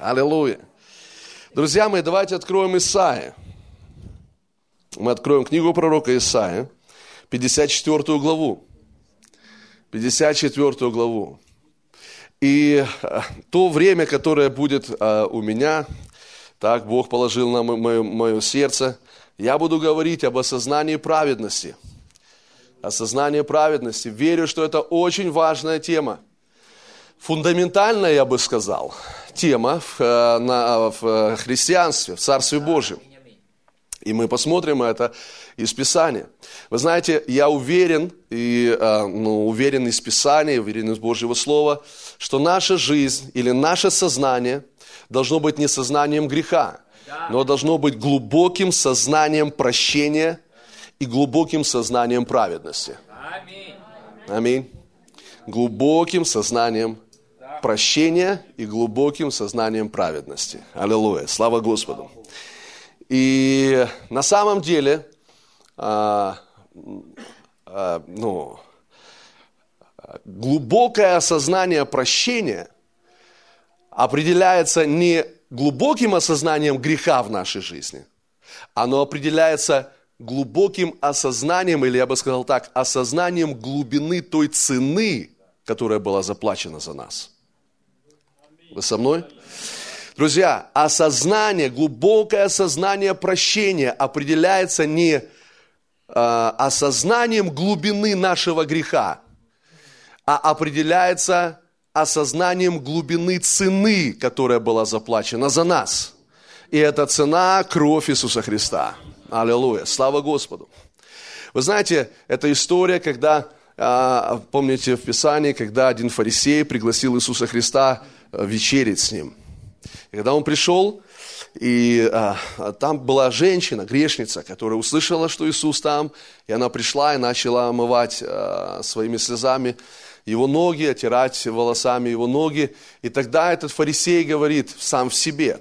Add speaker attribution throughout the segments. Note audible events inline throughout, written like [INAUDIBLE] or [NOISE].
Speaker 1: Аллилуйя. Друзья мои, давайте откроем Исаия. Мы откроем книгу пророка Исаия, 54 главу. 54 главу. И э, то время, которое будет э, у меня, так Бог положил на мое, мое сердце, я буду говорить об осознании праведности. Осознание праведности. Верю, что это очень важная тема. Фундаментальная, я бы сказал, тема в, э, на, в христианстве, в Царстве Божьем. И мы посмотрим это из Писания. Вы знаете, я уверен, и, ну, уверен из Писания, уверен из Божьего Слова, что наша жизнь или наше сознание должно быть не сознанием греха, но должно быть глубоким сознанием прощения и глубоким сознанием праведности. Аминь. Глубоким сознанием прощения и глубоким сознанием праведности. Аллилуйя. Слава Господу. И на самом деле, а, а, ну, глубокое осознание прощения определяется не глубоким осознанием греха в нашей жизни, оно определяется глубоким осознанием, или я бы сказал так, осознанием глубины той цены, которая была заплачена за нас. Вы со мной? Друзья, осознание, глубокое осознание прощения определяется не э, осознанием глубины нашего греха, а определяется осознанием глубины цены, которая была заплачена за нас. И эта цена – кровь Иисуса Христа. Аллилуйя. Слава Господу. Вы знаете, это история, когда, а, помните в Писании, когда один фарисей пригласил Иисуса Христа вечерить с ним. И когда он пришел, и а, там была женщина, грешница, которая услышала, что Иисус там, и она пришла и начала омывать а, своими слезами его ноги, отирать волосами его ноги. И тогда этот фарисей говорит сам в себе,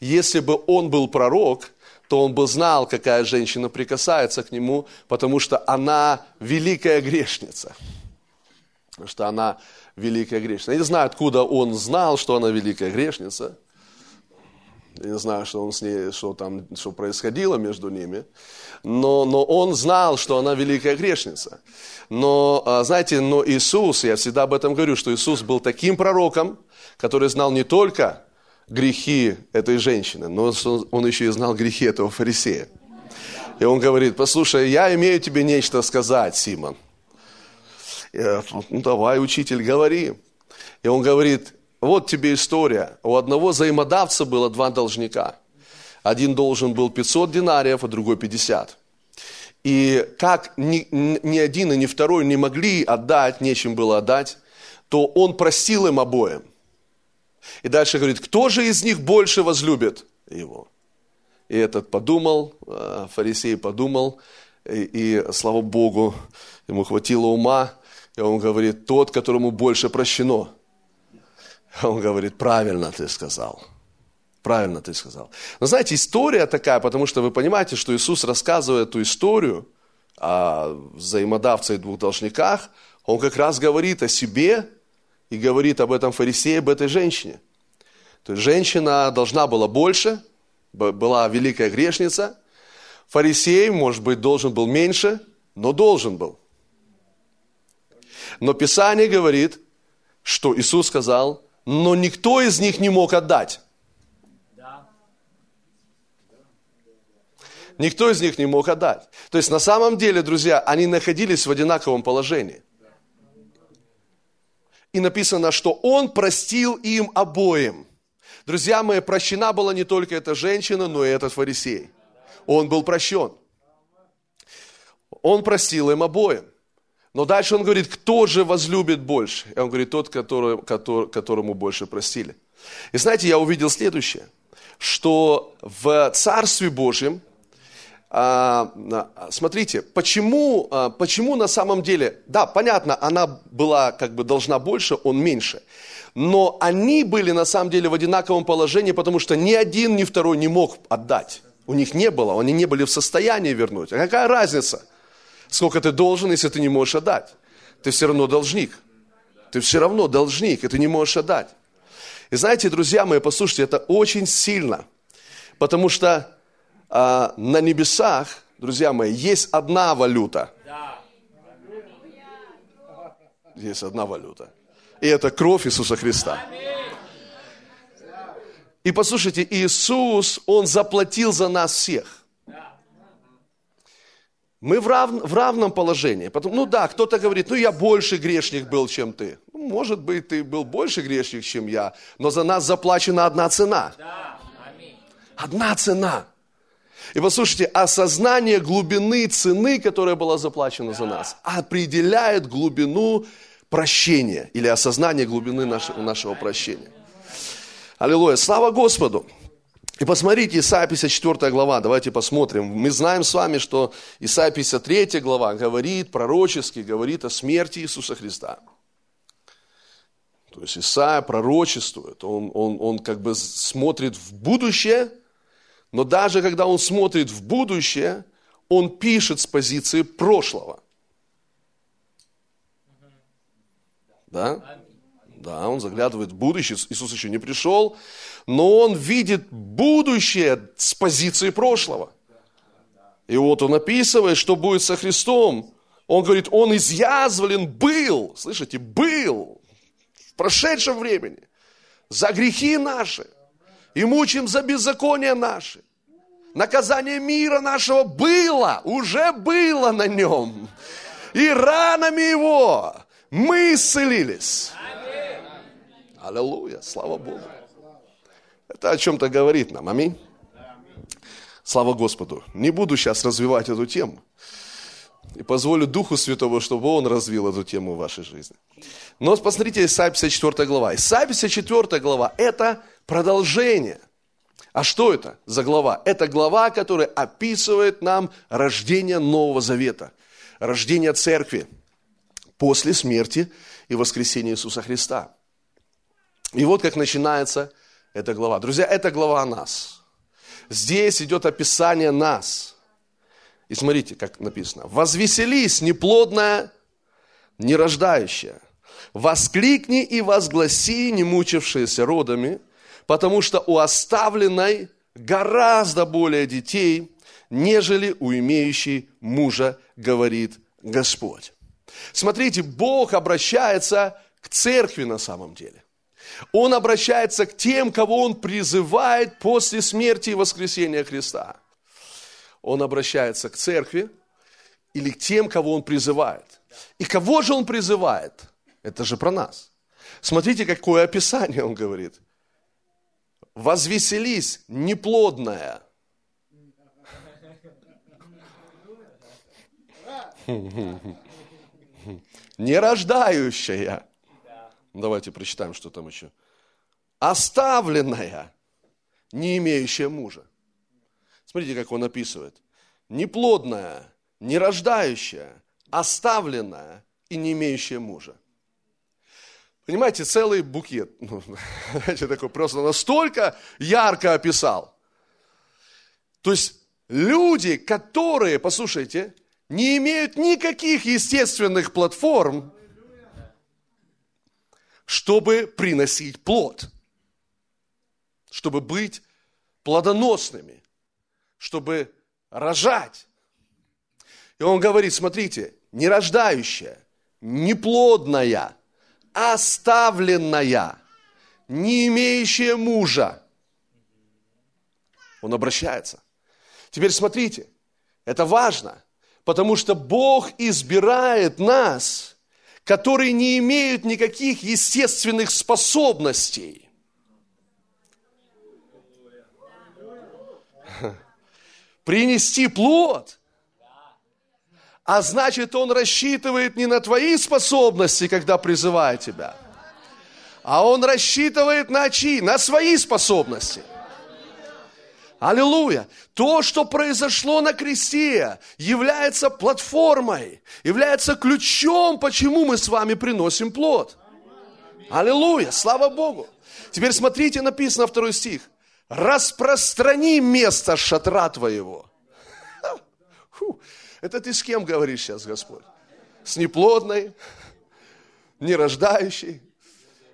Speaker 1: если бы он был пророк, то он бы знал, какая женщина прикасается к нему, потому что она великая грешница. Потому что она великая грешница. Я не знаю, откуда он знал, что она великая грешница. Я не знаю, что, он с ней, что там что происходило между ними. Но, но он знал, что она великая грешница. Но, а, знаете, но Иисус, я всегда об этом говорю, что Иисус был таким пророком, который знал не только грехи этой женщины, но он еще и знал грехи этого фарисея. И он говорит, послушай, я имею тебе нечто сказать, Симон. Я, ну давай, учитель, говори. И он говорит, вот тебе история. У одного взаимодавца было два должника. Один должен был 500 динариев, а другой 50. И как ни, ни один и ни второй не могли отдать, нечем было отдать, то он простил им обоим. И дальше говорит, кто же из них больше возлюбит его? И этот подумал, э, фарисей подумал, и, и слава Богу, ему хватило ума, и он говорит, тот, которому больше прощено. Он говорит, правильно ты сказал. Правильно ты сказал. Но знаете, история такая, потому что вы понимаете, что Иисус рассказывает эту историю о взаимодавце и двух должниках, он как раз говорит о себе и говорит об этом фарисее, об этой женщине. То есть женщина должна была больше, была великая грешница. Фарисей, может быть, должен был меньше, но должен был. Но Писание говорит, что Иисус сказал, но никто из них не мог отдать. Никто из них не мог отдать. То есть на самом деле, друзья, они находились в одинаковом положении. И написано, что Он простил им обоим. Друзья мои, прощена была не только эта женщина, но и этот фарисей. Он был прощен. Он простил им обоим. Но дальше он говорит, кто же возлюбит больше? И он говорит, тот, который, который, которому больше простили. И знаете, я увидел следующее, что в Царстве Божьем, а, смотрите, почему, а, почему на самом деле, да, понятно, она была как бы должна больше, он меньше, но они были на самом деле в одинаковом положении, потому что ни один, ни второй не мог отдать. У них не было, они не были в состоянии вернуть. А какая разница? Сколько ты должен, если ты не можешь отдать? Ты все равно должник. Ты все равно должник, и ты не можешь отдать. И знаете, друзья мои, послушайте, это очень сильно, потому что а, на небесах, друзья мои, есть одна валюта. Есть одна валюта. И это кровь Иисуса Христа. И послушайте, Иисус, Он заплатил за нас всех. Мы в, рав, в равном положении. Потом, ну да, кто-то говорит, ну я больше грешник был, чем ты. Ну, может быть, ты был больше грешник, чем я, но за нас заплачена одна цена. Одна цена. И послушайте, осознание глубины цены, которая была заплачена за нас, определяет глубину прощения или осознание глубины нашего, нашего прощения. Аллилуйя. Слава Господу. И посмотрите, Исайя 54 глава, давайте посмотрим. Мы знаем с вами, что Исайя 53 глава говорит, пророчески говорит о смерти Иисуса Христа. То есть Исайя пророчествует, он, он, он как бы смотрит в будущее, но даже когда он смотрит в будущее, он пишет с позиции прошлого. Да? Да, он заглядывает в будущее. Иисус еще не пришел, но он видит будущее с позиции прошлого. И вот он описывает, что будет со Христом. Он говорит, он изъязвлен был, слышите, был в прошедшем времени за грехи наши и мучим за беззаконие наши. Наказание мира нашего было, уже было на нем. И ранами его мы исцелились. Аллилуйя, слава Богу. Это о чем-то говорит нам, аминь. Слава Господу. Не буду сейчас развивать эту тему. И позволю Духу Святого, чтобы Он развил эту тему в вашей жизни. Но посмотрите, Исайя 54 глава. Исайя 54 глава – это продолжение. А что это за глава? Это глава, которая описывает нам рождение Нового Завета, рождение Церкви после смерти и воскресения Иисуса Христа. И вот как начинается эта глава. Друзья, это глава о нас. Здесь идет описание нас. И смотрите, как написано. «Возвеселись, неплодная, нерождающая, воскликни и возгласи, не мучившиеся родами, потому что у оставленной гораздо более детей, нежели у имеющей мужа, говорит Господь». Смотрите, Бог обращается к церкви на самом деле. Он обращается к тем, кого он призывает после смерти и воскресения Христа. Он обращается к церкви или к тем, кого он призывает. И кого же он призывает? Это же про нас. Смотрите, какое описание он говорит. Возвеселись, неплодная. [LAUGHS] Нерождающая. Давайте прочитаем, что там еще. Оставленная, не имеющая мужа. Смотрите, как он описывает. Неплодная, нерождающая, оставленная и не имеющая мужа. Понимаете, целый букет. Ну, [LAUGHS] знаете, такой просто настолько ярко описал. То есть люди, которые, послушайте, не имеют никаких естественных платформ, чтобы приносить плод, чтобы быть плодоносными, чтобы рожать. И он говорит, смотрите, не рождающая, неплодная, оставленная, не имеющая мужа. Он обращается. Теперь смотрите, это важно, потому что Бог избирает нас – которые не имеют никаких естественных способностей. Принести плод. А значит, он рассчитывает не на твои способности, когда призывает тебя, а он рассчитывает на чьи? На свои способности – Аллилуйя. То, что произошло на кресте, является платформой, является ключом, почему мы с вами приносим плод. Аллилуйя. Слава Богу. Теперь смотрите, написано второй стих. Распространи место шатра твоего. Фу, это ты с кем говоришь сейчас, Господь? С неплодной, нерождающей,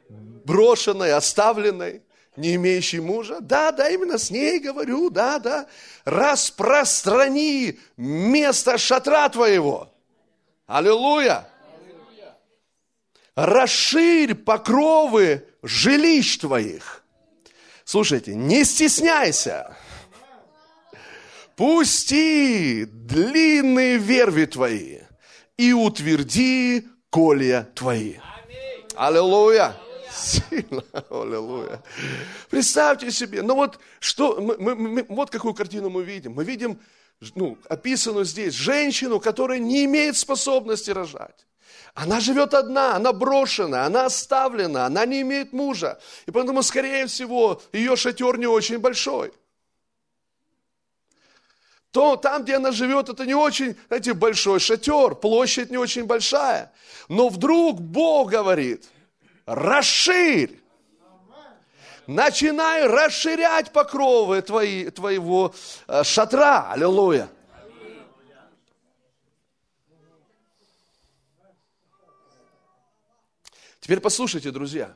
Speaker 1: брошенной, оставленной, не имеющей мужа. Да, да, именно с ней говорю, да, да. Распространи место шатра твоего. Аллилуйя. Расширь покровы жилищ твоих. Слушайте, не стесняйся. Пусти длинные верви твои и утверди колья твои. Аллилуйя. Сильно, [LAUGHS] аллилуйя. Представьте себе, ну вот, что, мы, мы, мы, вот какую картину мы видим. Мы видим, ну, описанную здесь, женщину, которая не имеет способности рожать. Она живет одна, она брошена, она оставлена, она не имеет мужа. И поэтому, скорее всего, ее шатер не очень большой. То там, где она живет, это не очень, знаете, большой шатер, площадь не очень большая. Но вдруг Бог говорит, расширь. Начинай расширять покровы твои, твоего э, шатра. Аллилуйя. Теперь послушайте, друзья.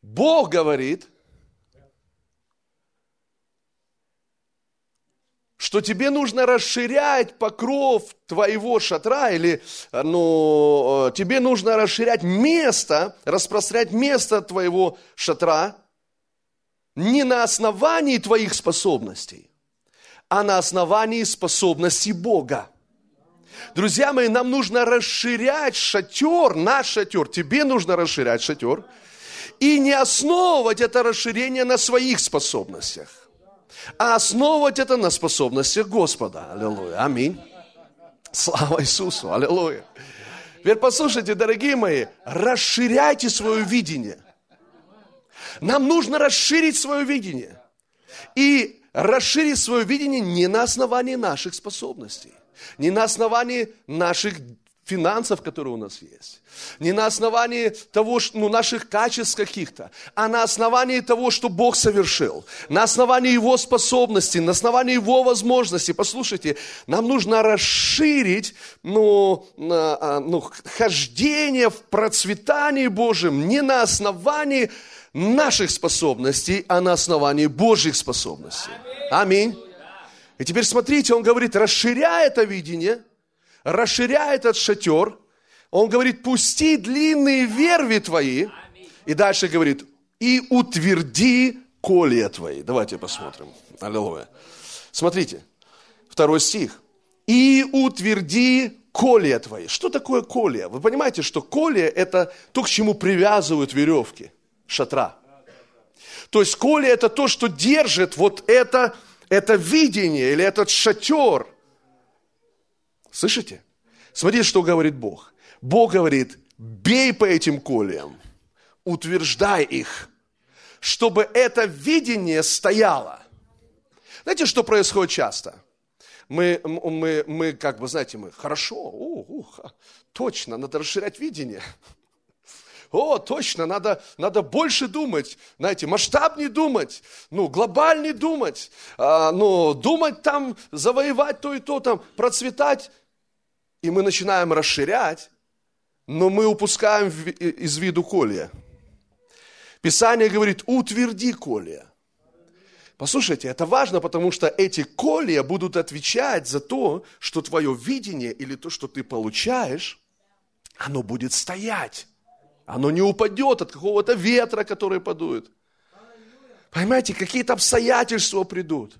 Speaker 1: Бог говорит, что тебе нужно расширять покров твоего шатра, или ну, тебе нужно расширять место, распространять место твоего шатра не на основании твоих способностей, а на основании способностей Бога. Друзья мои, нам нужно расширять шатер, наш шатер. Тебе нужно расширять шатер. И не основывать это расширение на своих способностях, а основывать это на способностях Господа. Аллилуйя. Аминь. Слава Иисусу. Аллилуйя. Теперь послушайте, дорогие мои, расширяйте свое видение. Нам нужно расширить свое видение. И расширить свое видение не на основании наших способностей не на основании наших финансов, которые у нас есть, не на основании того, ну, наших качеств каких-то, а на основании того, что Бог совершил, на основании Его способностей, на основании Его возможностей. Послушайте, нам нужно расширить ну, а, ну, хождение в процветании Божьем не на основании наших способностей, а на основании Божьих способностей. Аминь. И теперь смотрите, он говорит, расширяй это видение, расширяй этот шатер. Он говорит, пусти длинные верви твои. И дальше говорит, и утверди колья твои. Давайте посмотрим. Аллилуйя. Смотрите, второй стих. И утверди колья твои. Что такое колья? Вы понимаете, что колья – это то, к чему привязывают веревки шатра. То есть колья – это то, что держит вот это это видение или этот шатер. Слышите? Смотрите, что говорит Бог. Бог говорит, бей по этим колиям, утверждай их, чтобы это видение стояло. Знаете, что происходит часто? Мы, мы, мы как бы, знаете, мы, хорошо, о, о, точно, надо расширять видение. О, точно, надо, надо больше думать, знаете, масштабнее думать, ну, глобальнее думать, а, ну, думать там, завоевать то и то, там, процветать. И мы начинаем расширять, но мы упускаем из виду колия. Писание говорит, утверди колия. Послушайте, это важно, потому что эти колия будут отвечать за то, что твое видение или то, что ты получаешь, оно будет стоять. Оно не упадет от какого-то ветра, который подует. Понимаете, какие-то обстоятельства придут.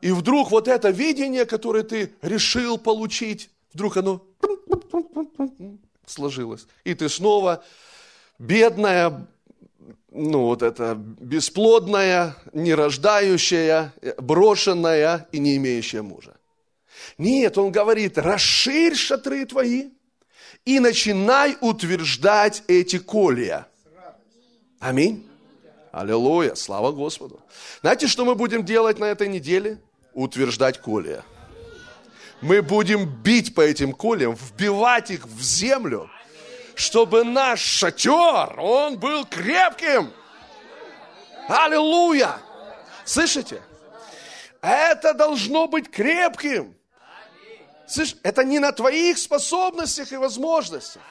Speaker 1: И вдруг вот это видение, которое ты решил получить, вдруг оно сложилось. И ты снова бедная, ну вот это бесплодная, нерождающая, брошенная и не имеющая мужа. Нет, он говорит, расширь шатры твои, и начинай утверждать эти колия. Аминь. Аллилуйя, слава Господу. Знаете, что мы будем делать на этой неделе? Утверждать колия. Мы будем бить по этим колям, вбивать их в землю, чтобы наш шатер, он был крепким. Аллилуйя! Слышите? Это должно быть крепким. Слышь, это не на твоих способностях и возможностях.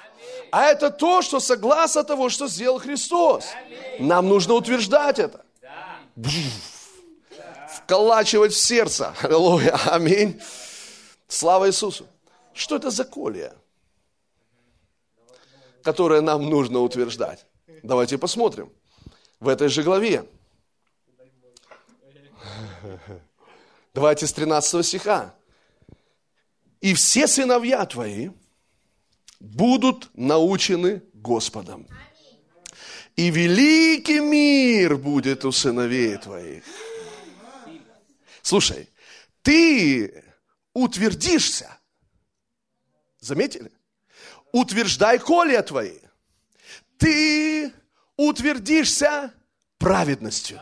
Speaker 1: А это то, что согласно того, что сделал Христос. Нам нужно утверждать это. Вколачивать в сердце. Аллилуйя. Аминь. Слава Иисусу. Что это за колия, которое нам нужно утверждать? Давайте посмотрим. В этой же главе. Давайте с 13 стиха. «И все сыновья твои будут научены Господом, и великий мир будет у сыновей твоих». Слушай, ты утвердишься. Заметили? Утверждай коле твои. Ты утвердишься праведностью.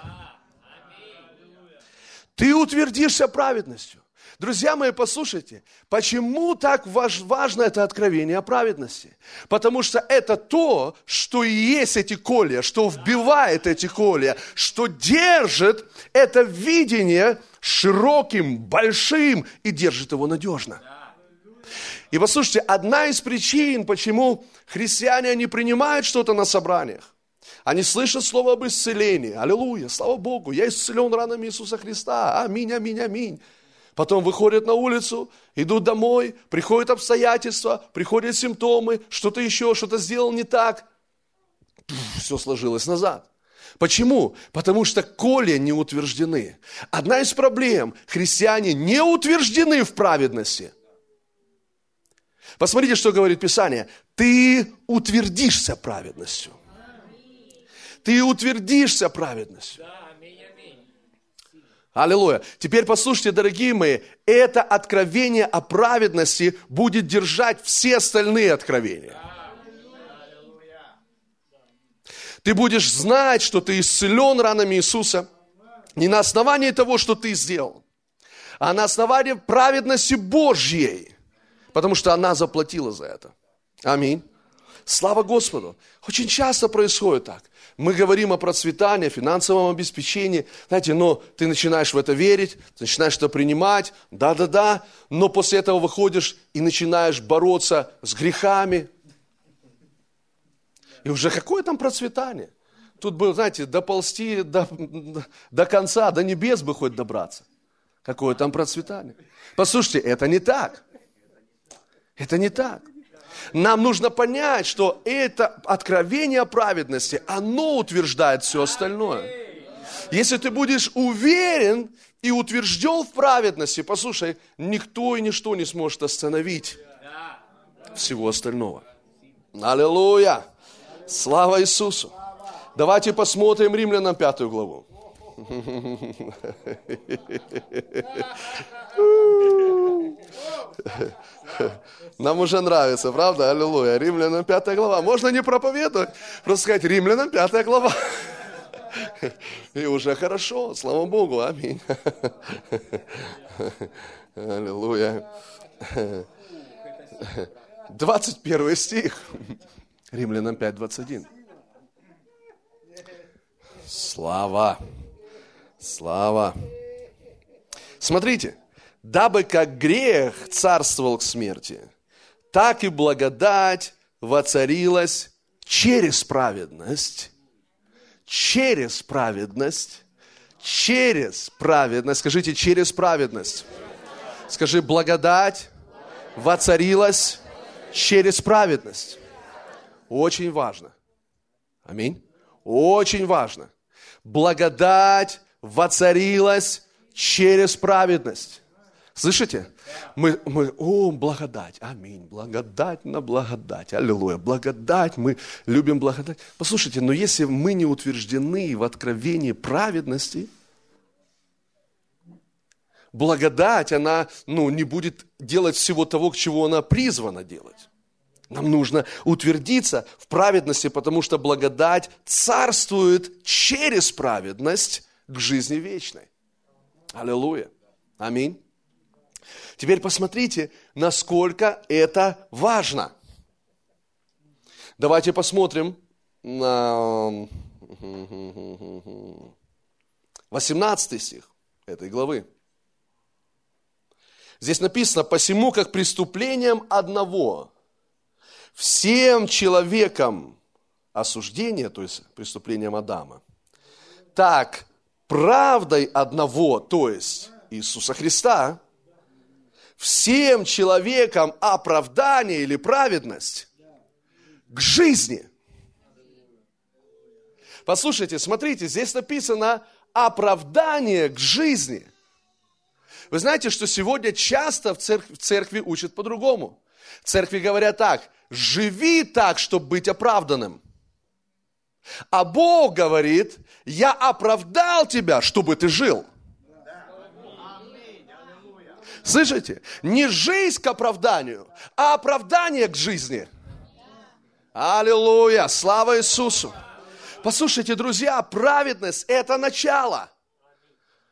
Speaker 1: Ты утвердишься праведностью. Друзья мои, послушайте, почему так важ, важно это откровение о праведности? Потому что это то, что и есть эти колия, что вбивает эти колия, что держит это видение широким, большим и держит его надежно. И послушайте, одна из причин, почему христиане не принимают что-то на собраниях, они слышат слово об исцелении. Аллилуйя, слава Богу, я исцелен ранами Иисуса Христа. Аминь, аминь, аминь. Потом выходят на улицу, идут домой, приходят обстоятельства, приходят симптомы, что-то еще, что-то сделал не так. Все сложилось назад. Почему? Потому что коли не утверждены. Одна из проблем – христиане не утверждены в праведности. Посмотрите, что говорит Писание. Ты утвердишься праведностью. Ты утвердишься праведностью. Аллилуйя. Теперь послушайте, дорогие мои, это откровение о праведности будет держать все остальные откровения. Ты будешь знать, что ты исцелен ранами Иисуса, не на основании того, что ты сделал, а на основании праведности Божьей, потому что она заплатила за это. Аминь. Слава Господу. Очень часто происходит так. Мы говорим о процветании, финансовом обеспечении, знаете, но ты начинаешь в это верить, начинаешь это принимать, да-да-да, но после этого выходишь и начинаешь бороться с грехами, и уже какое там процветание? Тут бы, знаете, доползти до, до конца, до небес бы хоть добраться. Какое там процветание? Послушайте, это не так. Это не так. Нам нужно понять, что это откровение о праведности, оно утверждает все остальное. Если ты будешь уверен и утвержден в праведности, послушай, никто и ничто не сможет остановить всего остального. Аллилуйя! Слава Иисусу! Давайте посмотрим Римлянам пятую главу. [LAUGHS] [LAUGHS] Нам уже нравится, правда? Аллилуйя. Римлянам пятая глава. Можно не проповедовать, просто сказать Римлянам пятая глава. [LAUGHS] И уже хорошо, слава Богу, аминь. [LAUGHS] Аллилуйя. 21 стих. Римлянам 5, 21. Слава! Слава! Смотрите, дабы как грех царствовал к смерти, так и благодать воцарилась через праведность, через праведность, через праведность. Скажите, через праведность. Скажи, благодать воцарилась через праведность. Очень важно. Аминь. Очень важно. Благодать воцарилась через праведность. Слышите? Мы, мы, о, благодать, аминь, благодать на благодать, аллилуйя, благодать, мы любим благодать. Послушайте, но если мы не утверждены в откровении праведности, благодать, она ну, не будет делать всего того, к чему она призвана делать. Нам нужно утвердиться в праведности, потому что благодать царствует через праведность к жизни вечной. Аллилуйя. Аминь. Теперь посмотрите, насколько это важно. Давайте посмотрим на 18 стих этой главы. Здесь написано, посему как преступлением одного всем человекам осуждение, то есть преступлением Адама, так правдой одного, то есть Иисуса Христа, всем человекам оправдание или праведность к жизни. Послушайте, смотрите, здесь написано оправдание к жизни. Вы знаете, что сегодня часто в церкви, в церкви учат по-другому. В церкви говорят так, живи так, чтобы быть оправданным. А Бог говорит, я оправдал тебя, чтобы ты жил. Слышите? Не жизнь к оправданию, а оправдание к жизни. Аллилуйя! Слава Иисусу! Послушайте, друзья, праведность – это начало.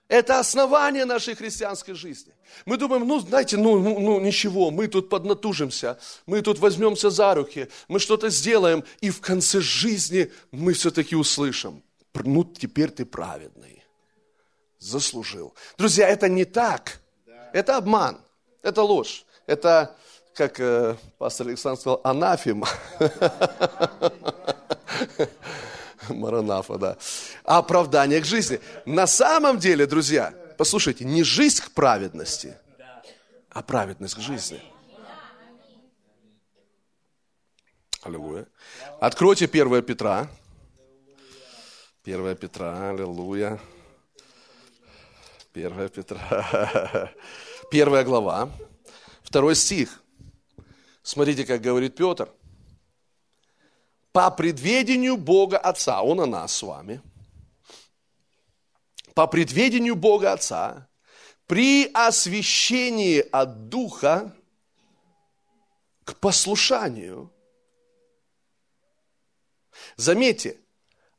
Speaker 1: Это основание нашей христианской жизни. Мы думаем, ну, знаете, ну, ну, ну ничего, мы тут поднатужимся, мы тут возьмемся за руки, мы что-то сделаем, и в конце жизни мы все-таки услышим, ну, теперь ты праведный, заслужил. Друзья, это не так. Это обман, это ложь, это, как э, пастор Александр сказал, анафема. [LAUGHS] Маранафа, да. Оправдание к жизни. На самом деле, друзья, послушайте, не жизнь к праведности, а праведность к жизни. Аллилуйя. Откройте 1 Петра. 1 Петра, аллилуйя. 1 Петра. [LAUGHS] Первая глава. Второй стих. Смотрите, как говорит Петр. По предведению Бога Отца, Он о нас с вами, по предведению Бога Отца, при освящении от Духа к послушанию. Заметьте,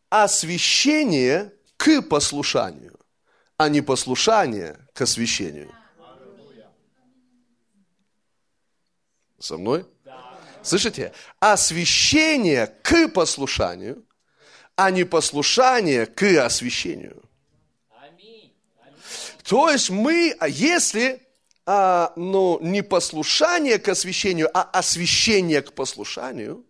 Speaker 1: освящение к послушанию а не послушание к освящению. Со мной? Слышите? Освящение к послушанию, а не послушание к освящению. То есть мы, а если а, ну, не послушание к освящению, а освящение к послушанию,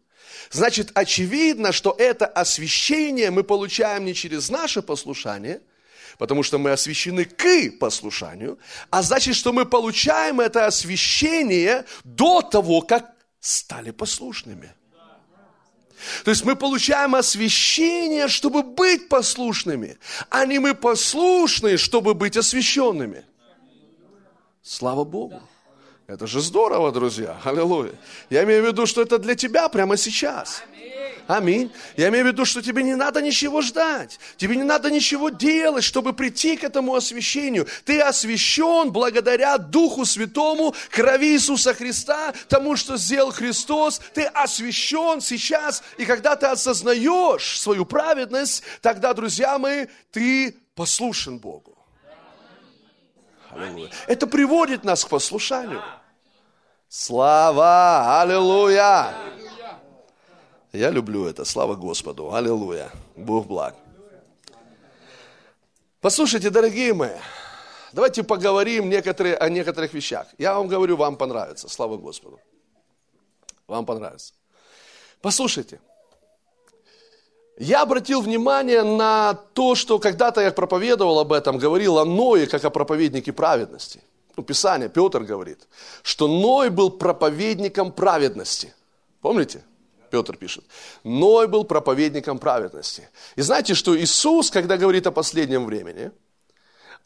Speaker 1: значит, очевидно, что это освящение мы получаем не через наше послушание – потому что мы освящены к послушанию, а значит, что мы получаем это освящение до того, как стали послушными. То есть мы получаем освящение, чтобы быть послушными, а не мы послушные, чтобы быть освященными. Слава Богу. Это же здорово, друзья. Аллилуйя. Я имею в виду, что это для тебя прямо сейчас. Аминь. Я имею в виду, что тебе не надо ничего ждать. Тебе не надо ничего делать, чтобы прийти к этому освящению. Ты освящен благодаря Духу Святому, крови Иисуса Христа, тому, что сделал Христос. Ты освящен сейчас. И когда ты осознаешь свою праведность, тогда, друзья мои, ты послушен Богу. Аллилуйя. Это приводит нас к послушанию. Слава! Аллилуйя! Я люблю это. Слава Господу. Аллилуйя. Бог благ. Послушайте, дорогие мои, давайте поговорим некоторые, о некоторых вещах. Я вам говорю, вам понравится. Слава Господу. Вам понравится. Послушайте. Я обратил внимание на то, что когда-то я проповедовал об этом, говорил о Ное, как о проповеднике праведности. Ну, Писание, Петр говорит, что Ной был проповедником праведности. Помните? Петр пишет. Ной был проповедником праведности. И знаете, что Иисус, когда говорит о последнем времени,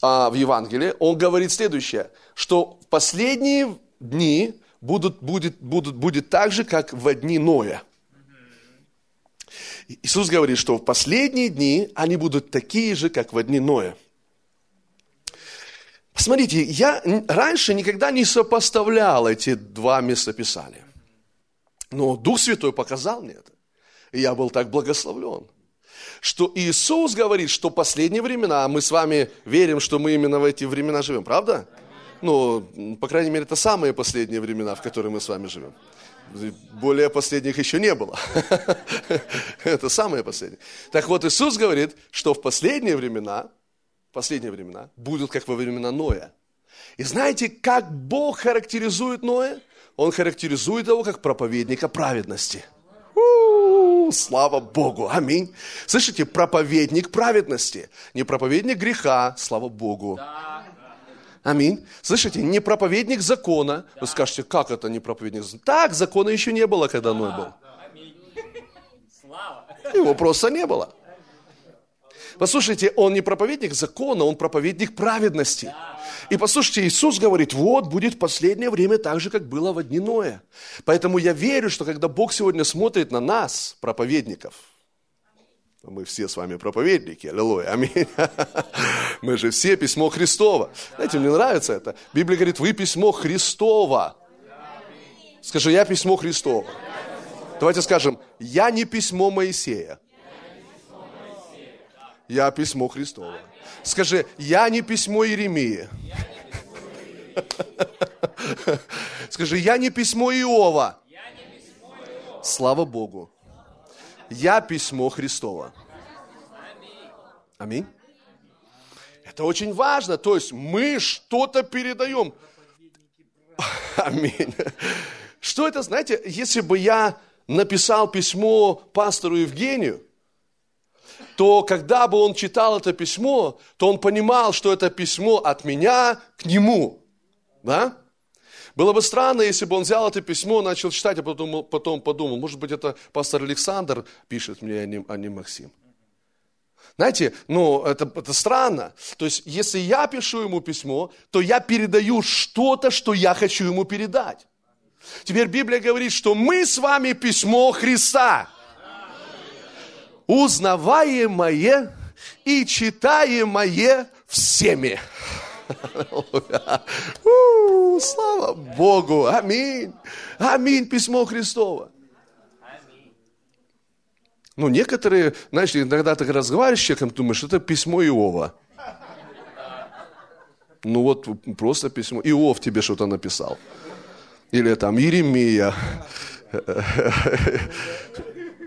Speaker 1: а, в Евангелии, он говорит следующее, что в последние дни будут, будет, будут, будет так же, как в дни Ноя. Иисус говорит, что в последние дни они будут такие же, как в дни Ноя. Посмотрите, я раньше никогда не сопоставлял эти два местописания. Но Дух Святой показал мне это. И я был так благословлен. Что Иисус говорит, что последние времена, а мы с вами верим, что мы именно в эти времена живем, правда? Ну, по крайней мере, это самые последние времена, в которые мы с вами живем. Более последних еще не было. [LAUGHS] Это самые последние. Так вот, Иисус говорит, что в последние времена, последние времена будут как во времена Ноя. И знаете, как Бог характеризует Ноя? Он характеризует его как проповедника праведности. У-у-у, слава Богу, аминь. Слышите, проповедник праведности, не проповедник греха, слава Богу. Аминь. Слышите, не проповедник закона. Вы скажете, как это не проповедник закона? Так, закона еще не было, когда Ной был. Его просто не было. Послушайте, он не проповедник закона, он проповедник праведности. И послушайте, Иисус говорит, вот будет последнее время так же, как было в дни Ноя. Поэтому я верю, что когда Бог сегодня смотрит на нас, проповедников, мы все с вами проповедники, аллилуйя, аминь. [LAUGHS] Мы же все письмо Христово. Знаете, мне нравится это. Библия говорит, вы письмо Христово. Скажи, я письмо Христово. Давайте скажем, я не письмо Моисея. Я письмо Христово. Скажи, я не письмо Иеремии. Скажи, я не письмо Иова. Слава Богу. Я письмо Христово. Аминь. Это очень важно. То есть мы что-то передаем. Аминь. Что это, знаете, если бы я написал письмо пастору Евгению, то когда бы он читал это письмо, то он понимал, что это письмо от меня к нему. Да? Было бы странно, если бы он взял это письмо, начал читать, а потом, потом подумал, может быть, это пастор Александр пишет мне, а не, а не Максим. Знаете, ну, это, это странно. То есть, если я пишу ему письмо, то я передаю что-то, что я хочу ему передать. Теперь Библия говорит, что мы с вами письмо Христа узнаваемое и читаемое всеми. Слава Богу! Аминь! Аминь! Письмо Христово. Ну, некоторые, знаешь, иногда ты разговариваешь с человеком, думаешь, это письмо Иова. Ну вот просто письмо. Иов тебе что-то написал. Или там Еремия.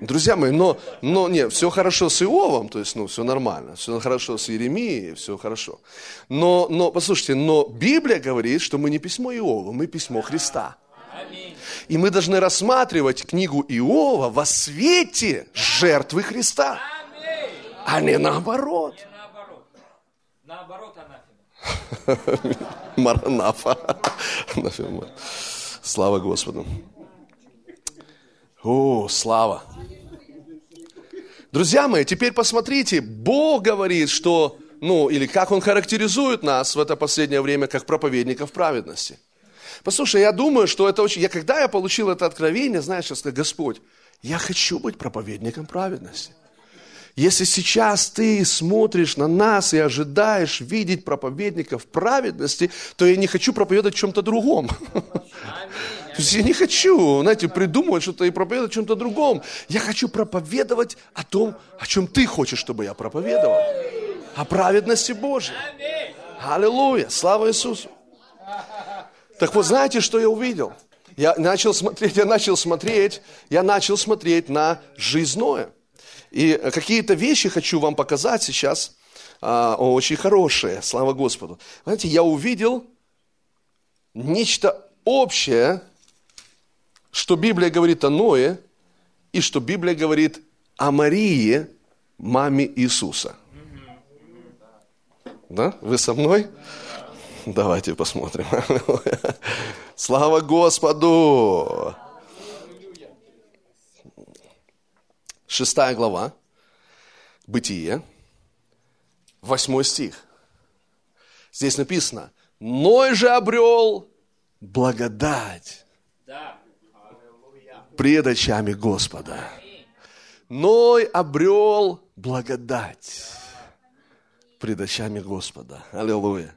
Speaker 1: Друзья мои, но, но нет, все хорошо с Иовом, то есть, ну, все нормально, все хорошо с Иеремией, все хорошо. Но, но, послушайте, но Библия говорит, что мы не письмо Иова, мы письмо Христа. И мы должны рассматривать книгу Иова во свете жертвы Христа, а не наоборот. [LAUGHS]
Speaker 2: Наоборот, анафема.
Speaker 1: Маранафа. Слава Господу. О, слава! Друзья мои, теперь посмотрите, Бог говорит, что, ну, или как Он характеризует нас в это последнее время, как проповедников праведности. Послушай, я думаю, что это очень... Я, когда я получил это откровение, знаешь, я сказал, Господь, я хочу быть проповедником праведности. Если сейчас ты смотришь на нас и ожидаешь видеть проповедников праведности, то я не хочу проповедовать чем-то другом. То есть я не хочу, знаете, придумывать что-то и проповедовать о чем-то другом. Я хочу проповедовать о том, о чем ты хочешь, чтобы я проповедовал. О праведности Божьей. Аллилуйя, слава Иисусу. Так вот, знаете, что я увидел? Я начал смотреть, я начал смотреть, я начал смотреть на жизнное. И какие-то вещи хочу вам показать сейчас, а, очень хорошие, слава Господу. Знаете, я увидел нечто общее что Библия говорит о Ное и что Библия говорит о Марии, маме Иисуса. Да? Вы со мной? Давайте посмотрим. [LAUGHS] Слава Господу! Шестая глава, Бытие, восьмой стих. Здесь написано, Ной же обрел благодать пред очами Господа. Ной обрел благодать пред очами Господа. Аллилуйя.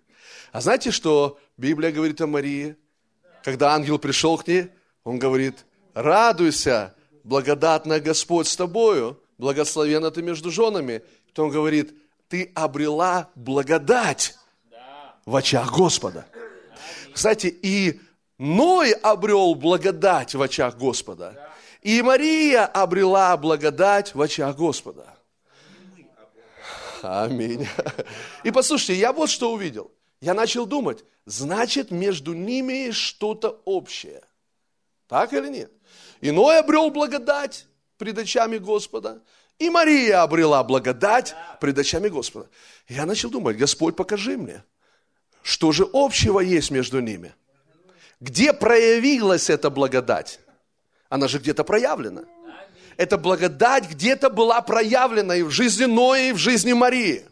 Speaker 1: А знаете, что Библия говорит о Марии? Когда ангел пришел к ней, он говорит, радуйся, благодатная Господь с тобою, благословена ты между женами. То он говорит, ты обрела благодать в очах Господа. Кстати, и Ной обрел благодать в очах Господа. И Мария обрела благодать в очах Господа. Аминь. И послушайте, я вот что увидел. Я начал думать, значит, между ними что-то общее. Так или нет? Иной обрел благодать пред очами Господа, и Мария обрела благодать пред очами Господа. Я начал думать, Господь, покажи мне, что же общего есть между ними? Где проявилась эта благодать? Она же где-то проявлена. Эта благодать где-то была проявлена и в жизни Ноя, и в жизни Марии.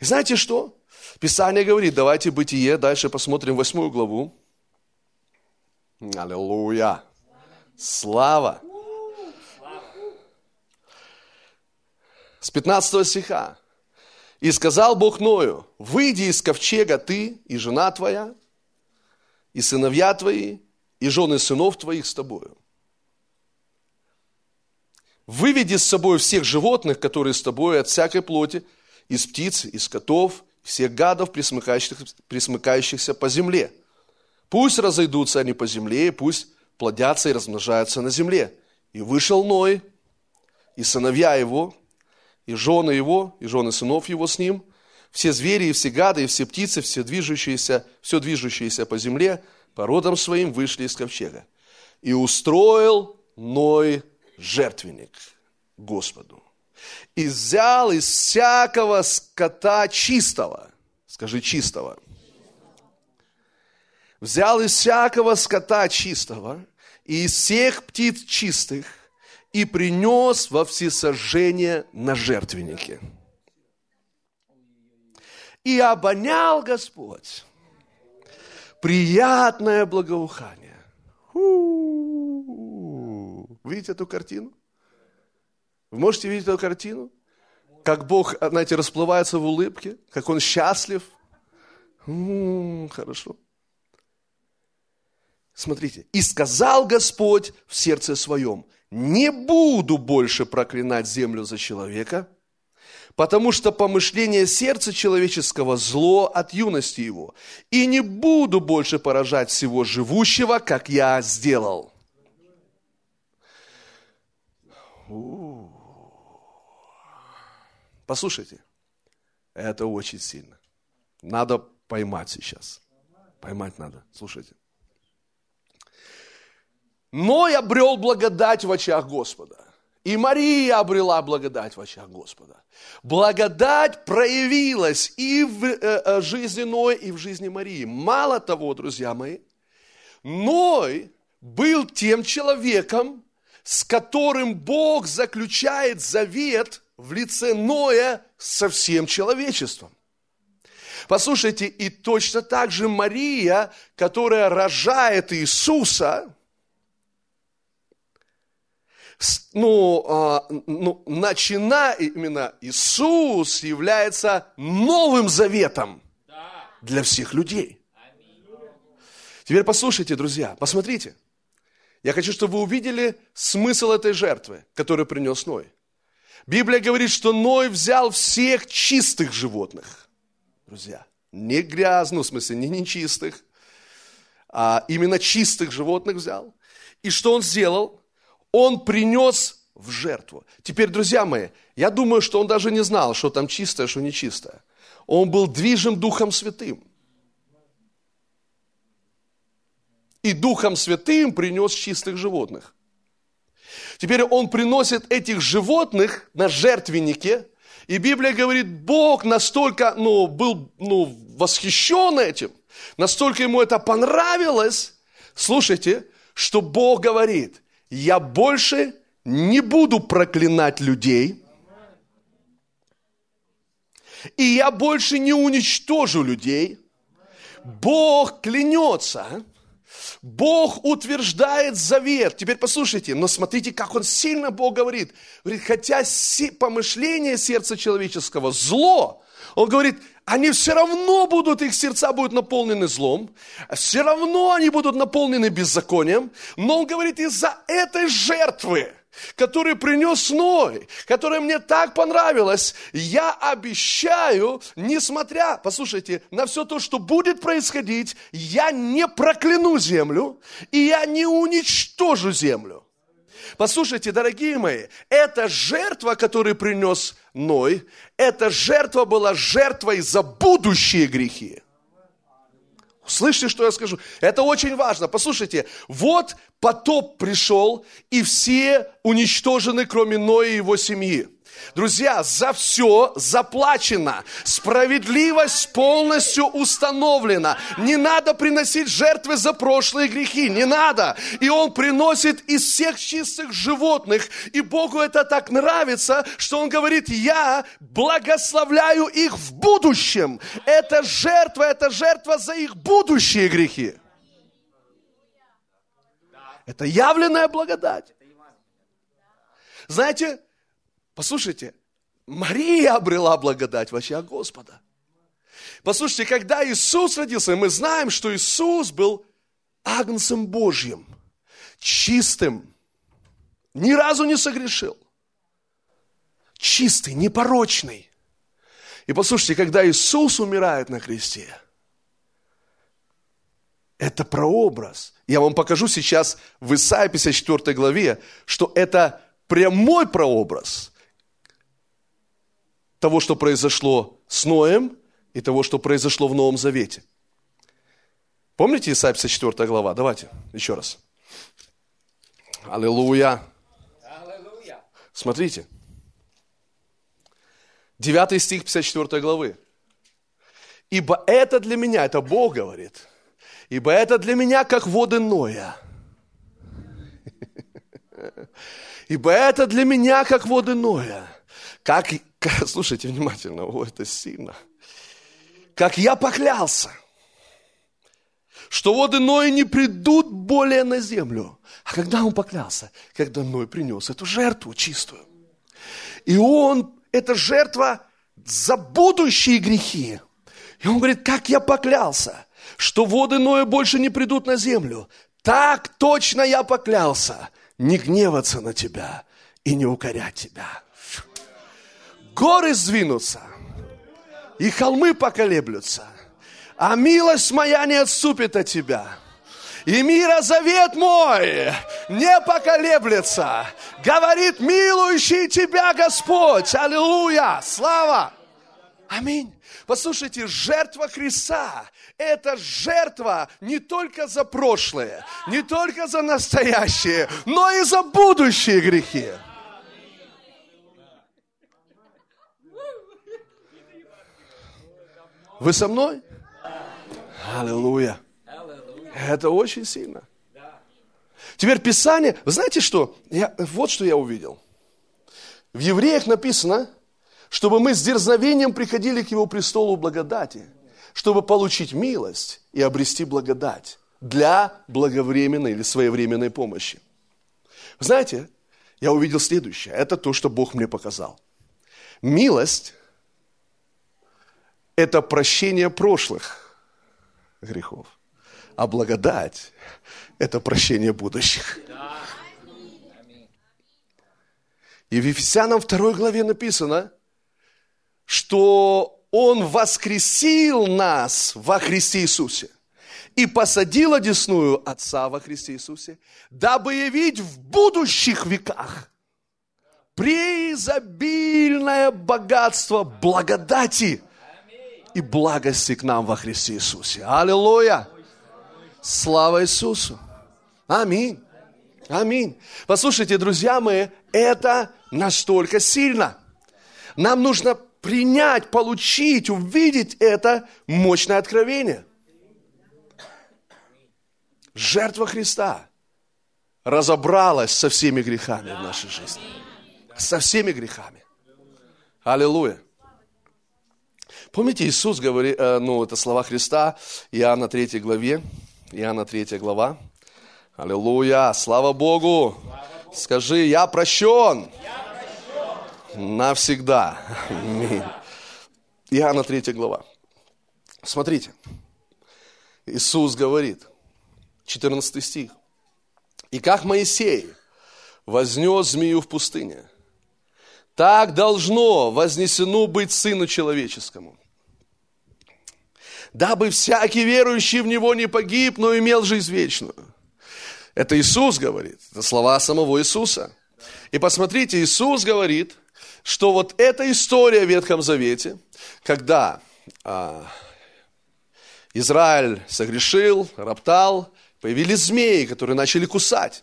Speaker 1: И знаете что? Писание говорит, давайте Бытие, дальше посмотрим восьмую главу. Аллилуйя. Слава. С 15 стиха. И сказал Бог Ною, выйди из ковчега ты и жена твоя, и сыновья твои, и жены сынов твоих с тобою. Выведи с собой всех животных, которые с тобой от всякой плоти, из птиц, из котов, всех гадов, присмыкающихся, присмыкающихся по земле. Пусть разойдутся они по земле, и пусть плодятся и размножаются на земле. И вышел Ной, и сыновья его, и жены его, и жены сынов его с ним, все звери и все гады, и все птицы, все движущиеся, все движущиеся по земле, по родам своим вышли из ковчега. И устроил Ной жертвенник Господу. И взял из всякого скота чистого, скажи чистого, взял из всякого скота чистого и из всех птиц чистых и принес во всесожжение на жертвеннике. И обонял Господь приятное благоухание. Видите эту картину? Вы можете видеть эту картину? Как Бог, знаете, расплывается в улыбке, как Он счастлив. Хорошо. Смотрите. «И сказал Господь в сердце своем, не буду больше проклинать землю за человека, потому что помышление сердца человеческого зло от юности его, и не буду больше поражать всего живущего, как я сделал». Послушайте, это очень сильно. Надо поймать сейчас. Поймать надо. Слушайте. Ной обрел благодать в очах Господа. И Мария обрела благодать в очах Господа. Благодать проявилась и в э, э, жизни Ной, и в жизни Марии. Мало того, друзья мои, Ной был тем человеком, с которым Бог заключает завет в лице Ноя со всем человечеством. Послушайте, и точно так же Мария, которая рожает Иисуса, ну, а, ну, начина именно Иисус является новым заветом для всех людей. Теперь послушайте, друзья, посмотрите. Я хочу, чтобы вы увидели смысл этой жертвы, которую принес Ной. Библия говорит, что Ной взял всех чистых животных. Друзья, не грязных, в смысле, не нечистых, а именно чистых животных взял. И что он сделал? Он принес в жертву. Теперь, друзья мои, я думаю, что он даже не знал, что там чистое, что нечистое. Он был движим Духом Святым. И Духом Святым принес чистых животных. Теперь он приносит этих животных на жертвеннике, и Библия говорит, Бог настолько ну, был ну, восхищен этим, настолько ему это понравилось, слушайте, что Бог говорит, я больше не буду проклинать людей, и я больше не уничтожу людей. Бог клянется, Бог утверждает завет. Теперь послушайте, но смотрите, как он сильно Бог говорит. Говорит, хотя помышление сердца человеческого зло, он говорит, они все равно будут, их сердца будут наполнены злом, все равно они будут наполнены беззаконием, но он говорит, из-за этой жертвы, которую принес Ной, которая мне так понравилась, я обещаю, несмотря, послушайте, на все то, что будет происходить, я не прокляну землю, и я не уничтожу землю. Послушайте, дорогие мои, эта жертва, которую принес Ной, эта жертва была жертвой за будущие грехи. Слышите, что я скажу? Это очень важно. Послушайте, вот потоп пришел, и все уничтожены, кроме Ноя и его семьи. Друзья, за все заплачено. Справедливость полностью установлена. Не надо приносить жертвы за прошлые грехи. Не надо. И Он приносит из всех чистых животных. И Богу это так нравится, что Он говорит, я благословляю их в будущем. Это жертва, это жертва за их будущие грехи. Это явленная благодать. Знаете, Послушайте, Мария обрела благодать вообще от Господа. Послушайте, когда Иисус родился, мы знаем, что Иисус был агнцем Божьим, чистым, ни разу не согрешил. Чистый, непорочный. И послушайте, когда Иисус умирает на кресте, это прообраз. Я вам покажу сейчас в Исаии 54 главе, что это прямой прообраз – того, что произошло с Ноем, и того, что произошло в Новом Завете. Помните Исайя 54 глава? Давайте еще раз. Аллилуйя. Аллилуйя. Смотрите. 9 стих 54 главы. Ибо это для меня, это Бог говорит, ибо это для меня, как воды Ноя. [LAUGHS] Ибо это для меня, как воды Ноя. Как [LAUGHS] Слушайте внимательно, о, это сильно. Как я поклялся, что воды Ноя не придут более на землю. А когда он поклялся? Когда Ной принес эту жертву чистую. И он, эта жертва за будущие грехи. И он говорит, как я поклялся, что воды Ноя больше не придут на землю. Так точно я поклялся не гневаться на тебя и не укорять тебя горы сдвинутся, и холмы поколеблются, а милость моя не отступит от тебя. И мира завет мой не поколеблется, говорит милующий тебя Господь. Аллилуйя! Слава! Аминь. Послушайте, жертва Христа – это жертва не только за прошлое, не только за настоящее, но и за будущие грехи. Вы со мной? Аллилуйя. Это очень сильно. Теперь Писание, вы знаете что? Я, вот что я увидел. В Евреях написано, чтобы мы с дерзновением приходили к Его престолу благодати, чтобы получить милость и обрести благодать для благовременной или своевременной помощи. Знаете, я увидел следующее. Это то, что Бог мне показал. Милость это прощение прошлых грехов. А благодать – это прощение будущих. И в Ефесянам 2 главе написано, что Он воскресил нас во Христе Иисусе и посадил одесную Отца во Христе Иисусе, дабы явить в будущих веках преизобильное богатство благодати – и благости к нам во Христе Иисусе. Аллилуйя! Слава Иисусу! Аминь! Аминь! Послушайте, друзья мои, это настолько сильно. Нам нужно принять, получить, увидеть это мощное откровение. Жертва Христа разобралась со всеми грехами в нашей жизни. Со всеми грехами. Аллилуйя. Помните, Иисус говорит, э, ну, это слова Христа, Иоанна 3 главе, Иоанна 3 глава. Аллилуйя, слава Богу. Слава Богу. Скажи, я прощен. я прощен. Навсегда. Аминь. Иоанна 3 глава. Смотрите, Иисус говорит, 14 стих. И как Моисей вознес змею в пустыне, так должно вознесено быть Сыну Человеческому дабы всякий верующий в Него не погиб, но имел жизнь вечную. Это Иисус говорит, это слова самого Иисуса. И посмотрите, Иисус говорит, что вот эта история в Ветхом Завете, когда а, Израиль согрешил, роптал, появились змеи, которые начали кусать.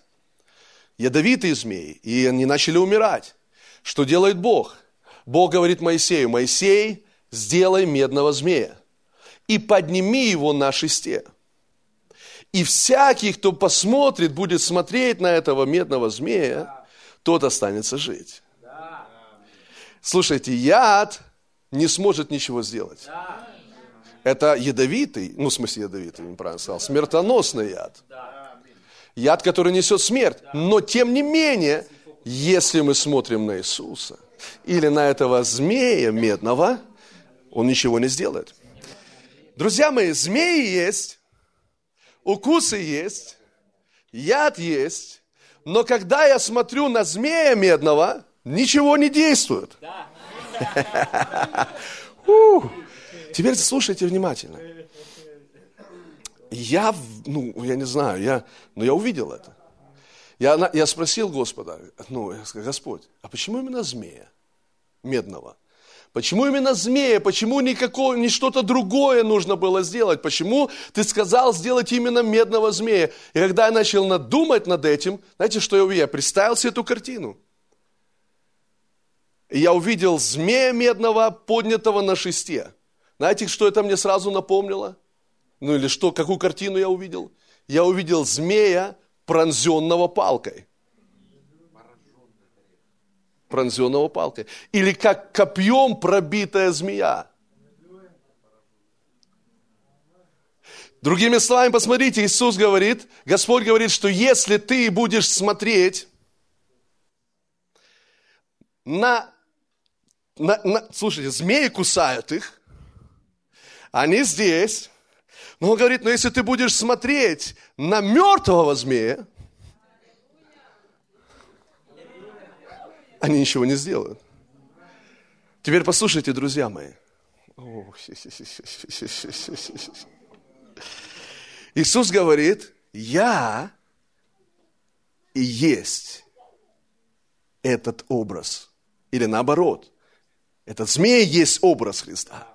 Speaker 1: Ядовитые змеи, и они начали умирать. Что делает Бог? Бог говорит Моисею, Моисей, сделай медного змея и подними его на шесте. И всякий, кто посмотрит, будет смотреть на этого медного змея, тот останется жить. Слушайте, яд не сможет ничего сделать. Это ядовитый, ну, в смысле ядовитый, неправильно сказал, смертоносный яд. Яд, который несет смерть. Но, тем не менее, если мы смотрим на Иисуса или на этого змея медного, он ничего не сделает. Друзья мои, змеи есть, укусы есть, яд есть, но когда я смотрю на змея медного, ничего не действует. [LAUGHS] Теперь слушайте внимательно. Я, ну, я не знаю, я, но я увидел это. Я, я спросил Господа, ну, я сказал, Господь, а почему именно змея медного? Почему именно змея? Почему никакого, не что-то другое нужно было сделать? Почему ты сказал сделать именно медного змея? И когда я начал надумать над этим, знаете, что я увидел? Я представил себе эту картину. И я увидел змея медного, поднятого на шесте. Знаете, что это мне сразу напомнило? Ну или что, какую картину я увидел? Я увидел змея, пронзенного палкой пронзенного палкой. Или как копьем пробитая змея. Другими словами, посмотрите, Иисус говорит, Господь говорит, что если ты будешь смотреть на, на, на слушайте, змеи кусают их, они здесь, но он говорит, но если ты будешь смотреть на мертвого змея, они ничего не сделают. Теперь послушайте, друзья мои. Иисус говорит, я и есть этот образ. Или наоборот, этот змей есть образ Христа.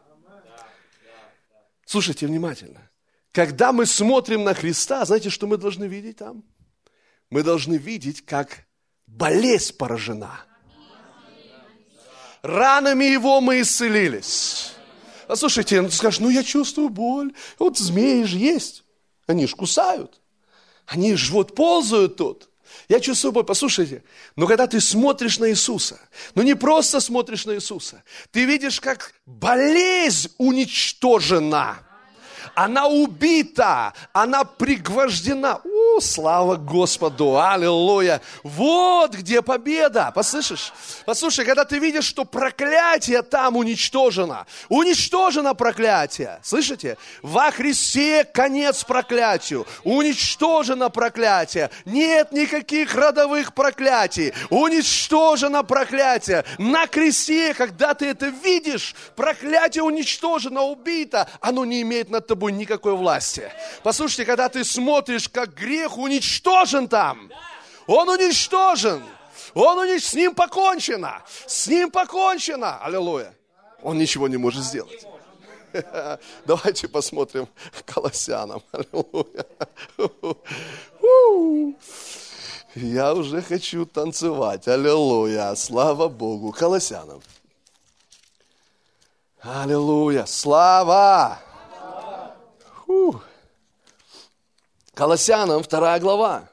Speaker 1: Слушайте внимательно. Когда мы смотрим на Христа, знаете, что мы должны видеть там? Мы должны видеть, как болезнь поражена – ранами его мы исцелились. А слушайте, ну, ты скажешь, ну я чувствую боль. Вот змеи же есть. Они ж кусают. Они ж вот ползают тут. Я чувствую боль. Послушайте, но когда ты смотришь на Иисуса, ну не просто смотришь на Иисуса, ты видишь, как болезнь уничтожена она убита, она пригвождена. У, слава Господу, аллилуйя. Вот где победа, послышишь? Послушай, когда ты видишь, что проклятие там уничтожено, уничтожено проклятие, слышите? Во Христе конец проклятию, уничтожено проклятие, нет никаких родовых проклятий, уничтожено проклятие. На кресте, когда ты это видишь, проклятие уничтожено, убито, оно не имеет над тобой тобой никакой власти. Послушайте, когда ты смотришь, как грех уничтожен там, он уничтожен. Он унич... С ним покончено. С ним покончено. Аллилуйя. Он ничего не может сделать. [LAUGHS] Давайте посмотрим Колоссянам. Аллилуйя. [LAUGHS] Я уже хочу танцевать. Аллилуйя. Слава Богу. Колоссянам. Аллилуйя. Слава. Фу. Колоссянам, вторая глава.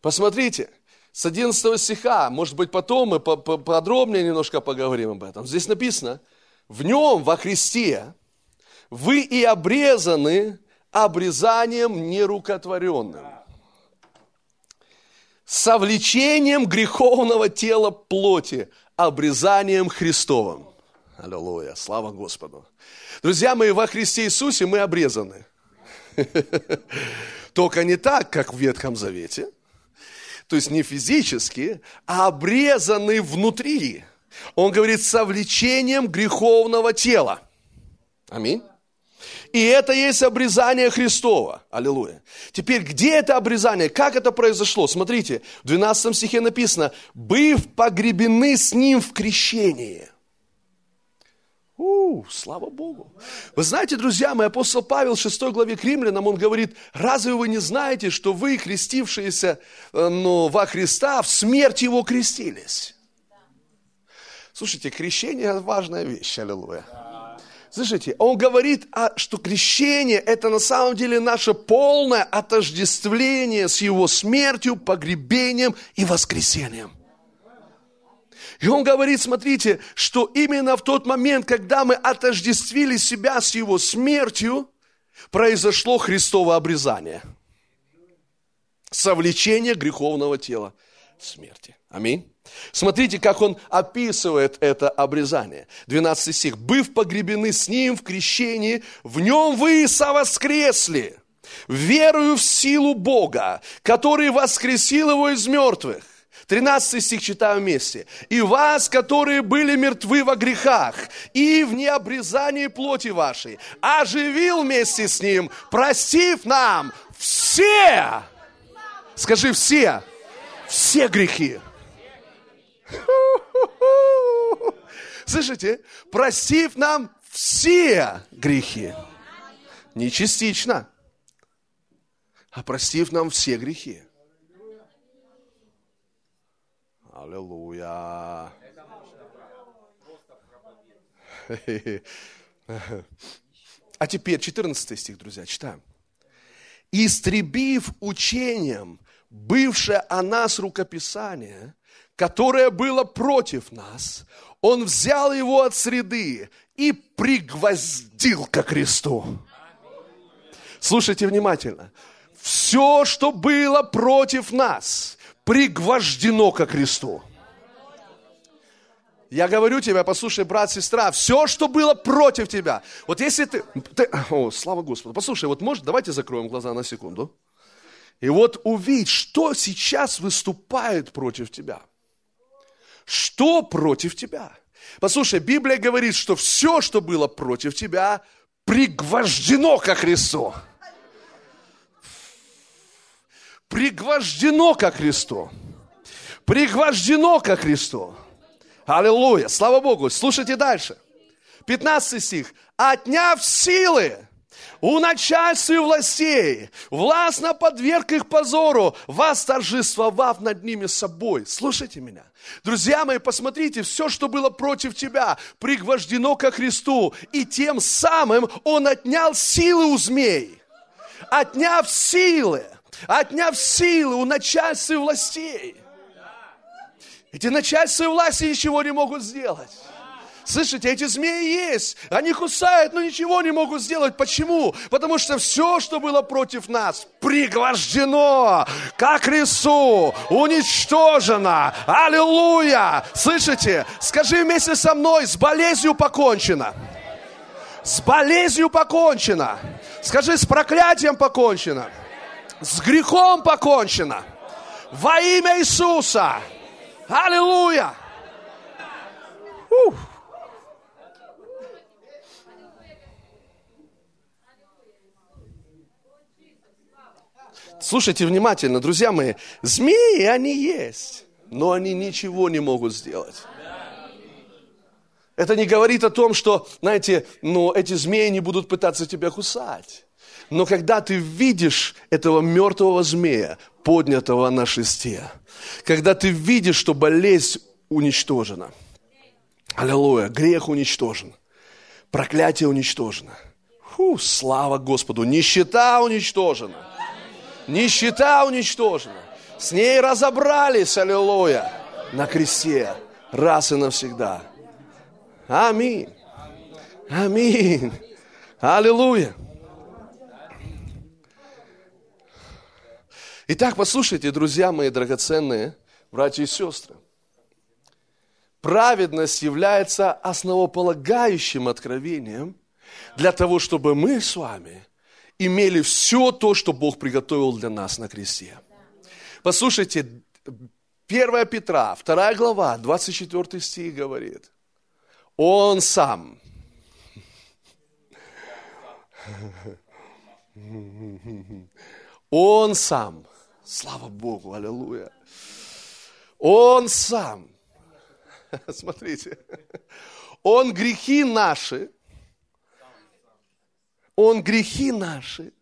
Speaker 1: Посмотрите, с 11 стиха, может быть, потом мы подробнее немножко поговорим об этом. Здесь написано, в нем, во Христе, вы и обрезаны обрезанием нерукотворенным, совлечением греховного тела плоти, обрезанием Христовым. Аллилуйя, слава Господу. Друзья мои, во Христе Иисусе мы обрезаны. Только не так, как в Ветхом Завете. То есть не физически, а обрезаны внутри. Он говорит, совлечением греховного тела. Аминь. И это есть обрезание Христова. Аллилуйя. Теперь, где это обрезание? Как это произошло? Смотрите, в 12 стихе написано, «Быв погребены с Ним в крещении». У, слава Богу. Вы знаете, друзья мои, апостол Павел в 6 главе к римлянам, он говорит, разве вы не знаете, что вы, крестившиеся ну, во Христа, в смерть Его крестились? Слушайте, крещение – важная вещь, аллилуйя. Слышите, он говорит, что крещение – это на самом деле наше полное отождествление с Его смертью, погребением и воскресением. И он говорит, смотрите, что именно в тот момент, когда мы отождествили себя с его смертью, произошло Христово обрезание. Совлечение греховного тела смерти. Аминь. Смотрите, как он описывает это обрезание. 12 стих. «Быв погребены с ним в крещении, в нем вы совоскресли, верую в силу Бога, который воскресил его из мертвых, 13 стих читаем вместе. «И вас, которые были мертвы во грехах и в необрезании плоти вашей, оживил вместе с Ним, простив нам все, скажи все, все грехи». [LAUGHS] Слышите? Простив нам все грехи. Не частично, а простив нам все грехи. Аллилуйя. А теперь 14 стих, друзья, читаем. «Истребив учением бывшее о нас рукописание, которое было против нас, он взял его от среды и пригвоздил ко кресту». Слушайте внимательно. Все, что было против нас, пригвождено ко кресту. Я говорю тебе, послушай, брат, сестра, все, что было против тебя. Вот если ты, ты о, слава Господу, послушай, вот может, давайте закроем глаза на секунду. И вот увидь, что сейчас выступает против тебя. Что против тебя? Послушай, Библия говорит, что все, что было против тебя, пригвождено ко Христу пригвождено ко Христу. Пригвождено ко Христу. Аллилуйя. Слава Богу. Слушайте дальше. 15 стих. Отняв силы у начальства и властей, властно подверг их позору, вас торжествовав над ними собой. Слушайте меня. Друзья мои, посмотрите, все, что было против тебя, пригвождено ко Христу, и тем самым Он отнял силы у змей. Отняв силы отняв силы у начальства и властей. Эти начальства и власти ничего не могут сделать. Слышите, эти змеи есть, они кусают, но ничего не могут сделать. Почему? Потому что все, что было против нас, пригвождено как кресту, уничтожено. Аллилуйя! Слышите? Скажи вместе со мной, с болезнью покончено. С болезнью покончено. Скажи, с проклятием покончено с грехом покончено. Во имя Иисуса. Аллилуйя. Ух. Слушайте внимательно, друзья мои, змеи, они есть, но они ничего не могут сделать. Это не говорит о том, что, знаете, ну, эти змеи не будут пытаться тебя кусать. Но когда ты видишь этого мертвого змея, поднятого на шесте, когда ты видишь, что болезнь уничтожена, аллилуйя, грех уничтожен, проклятие уничтожено, Фу, слава Господу, нищета уничтожена, нищета уничтожена, с ней разобрались, аллилуйя, на кресте, раз и навсегда. Аминь. Аминь. Аллилуйя. Итак, послушайте, друзья мои драгоценные, братья и сестры. Праведность является основополагающим откровением для того, чтобы мы с вами имели все то, что Бог приготовил для нас на кресте. Послушайте, 1 Петра, 2 глава, 24 стих говорит, Он сам [LAUGHS] Он сам Слава Богу, аллилуйя. Он сам, [LAUGHS] смотрите, Он грехи наши, Он грехи наши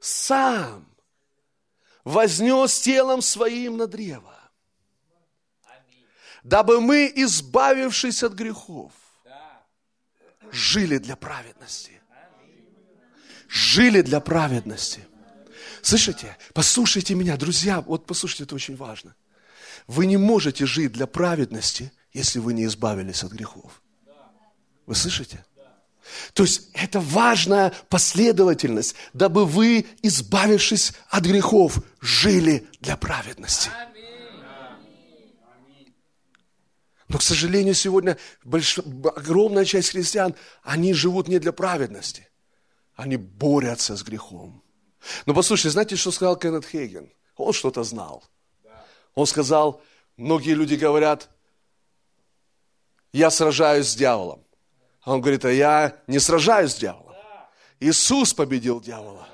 Speaker 1: сам вознес телом своим на древо, дабы мы, избавившись от грехов, жили для праведности. Жили для праведности. Слышите? Послушайте меня, друзья, вот послушайте, это очень важно. Вы не можете жить для праведности, если вы не избавились от грехов. Вы слышите? То есть это важная последовательность, дабы вы, избавившись от грехов, жили для праведности. Но, к сожалению, сегодня больш... огромная часть христиан, они живут не для праведности. Они борются с грехом. Но послушайте, знаете, что сказал Кеннет Хейген? Он что-то знал. Он сказал, многие люди говорят, я сражаюсь с дьяволом. А он говорит, а я не сражаюсь с дьяволом. Иисус победил дьявола,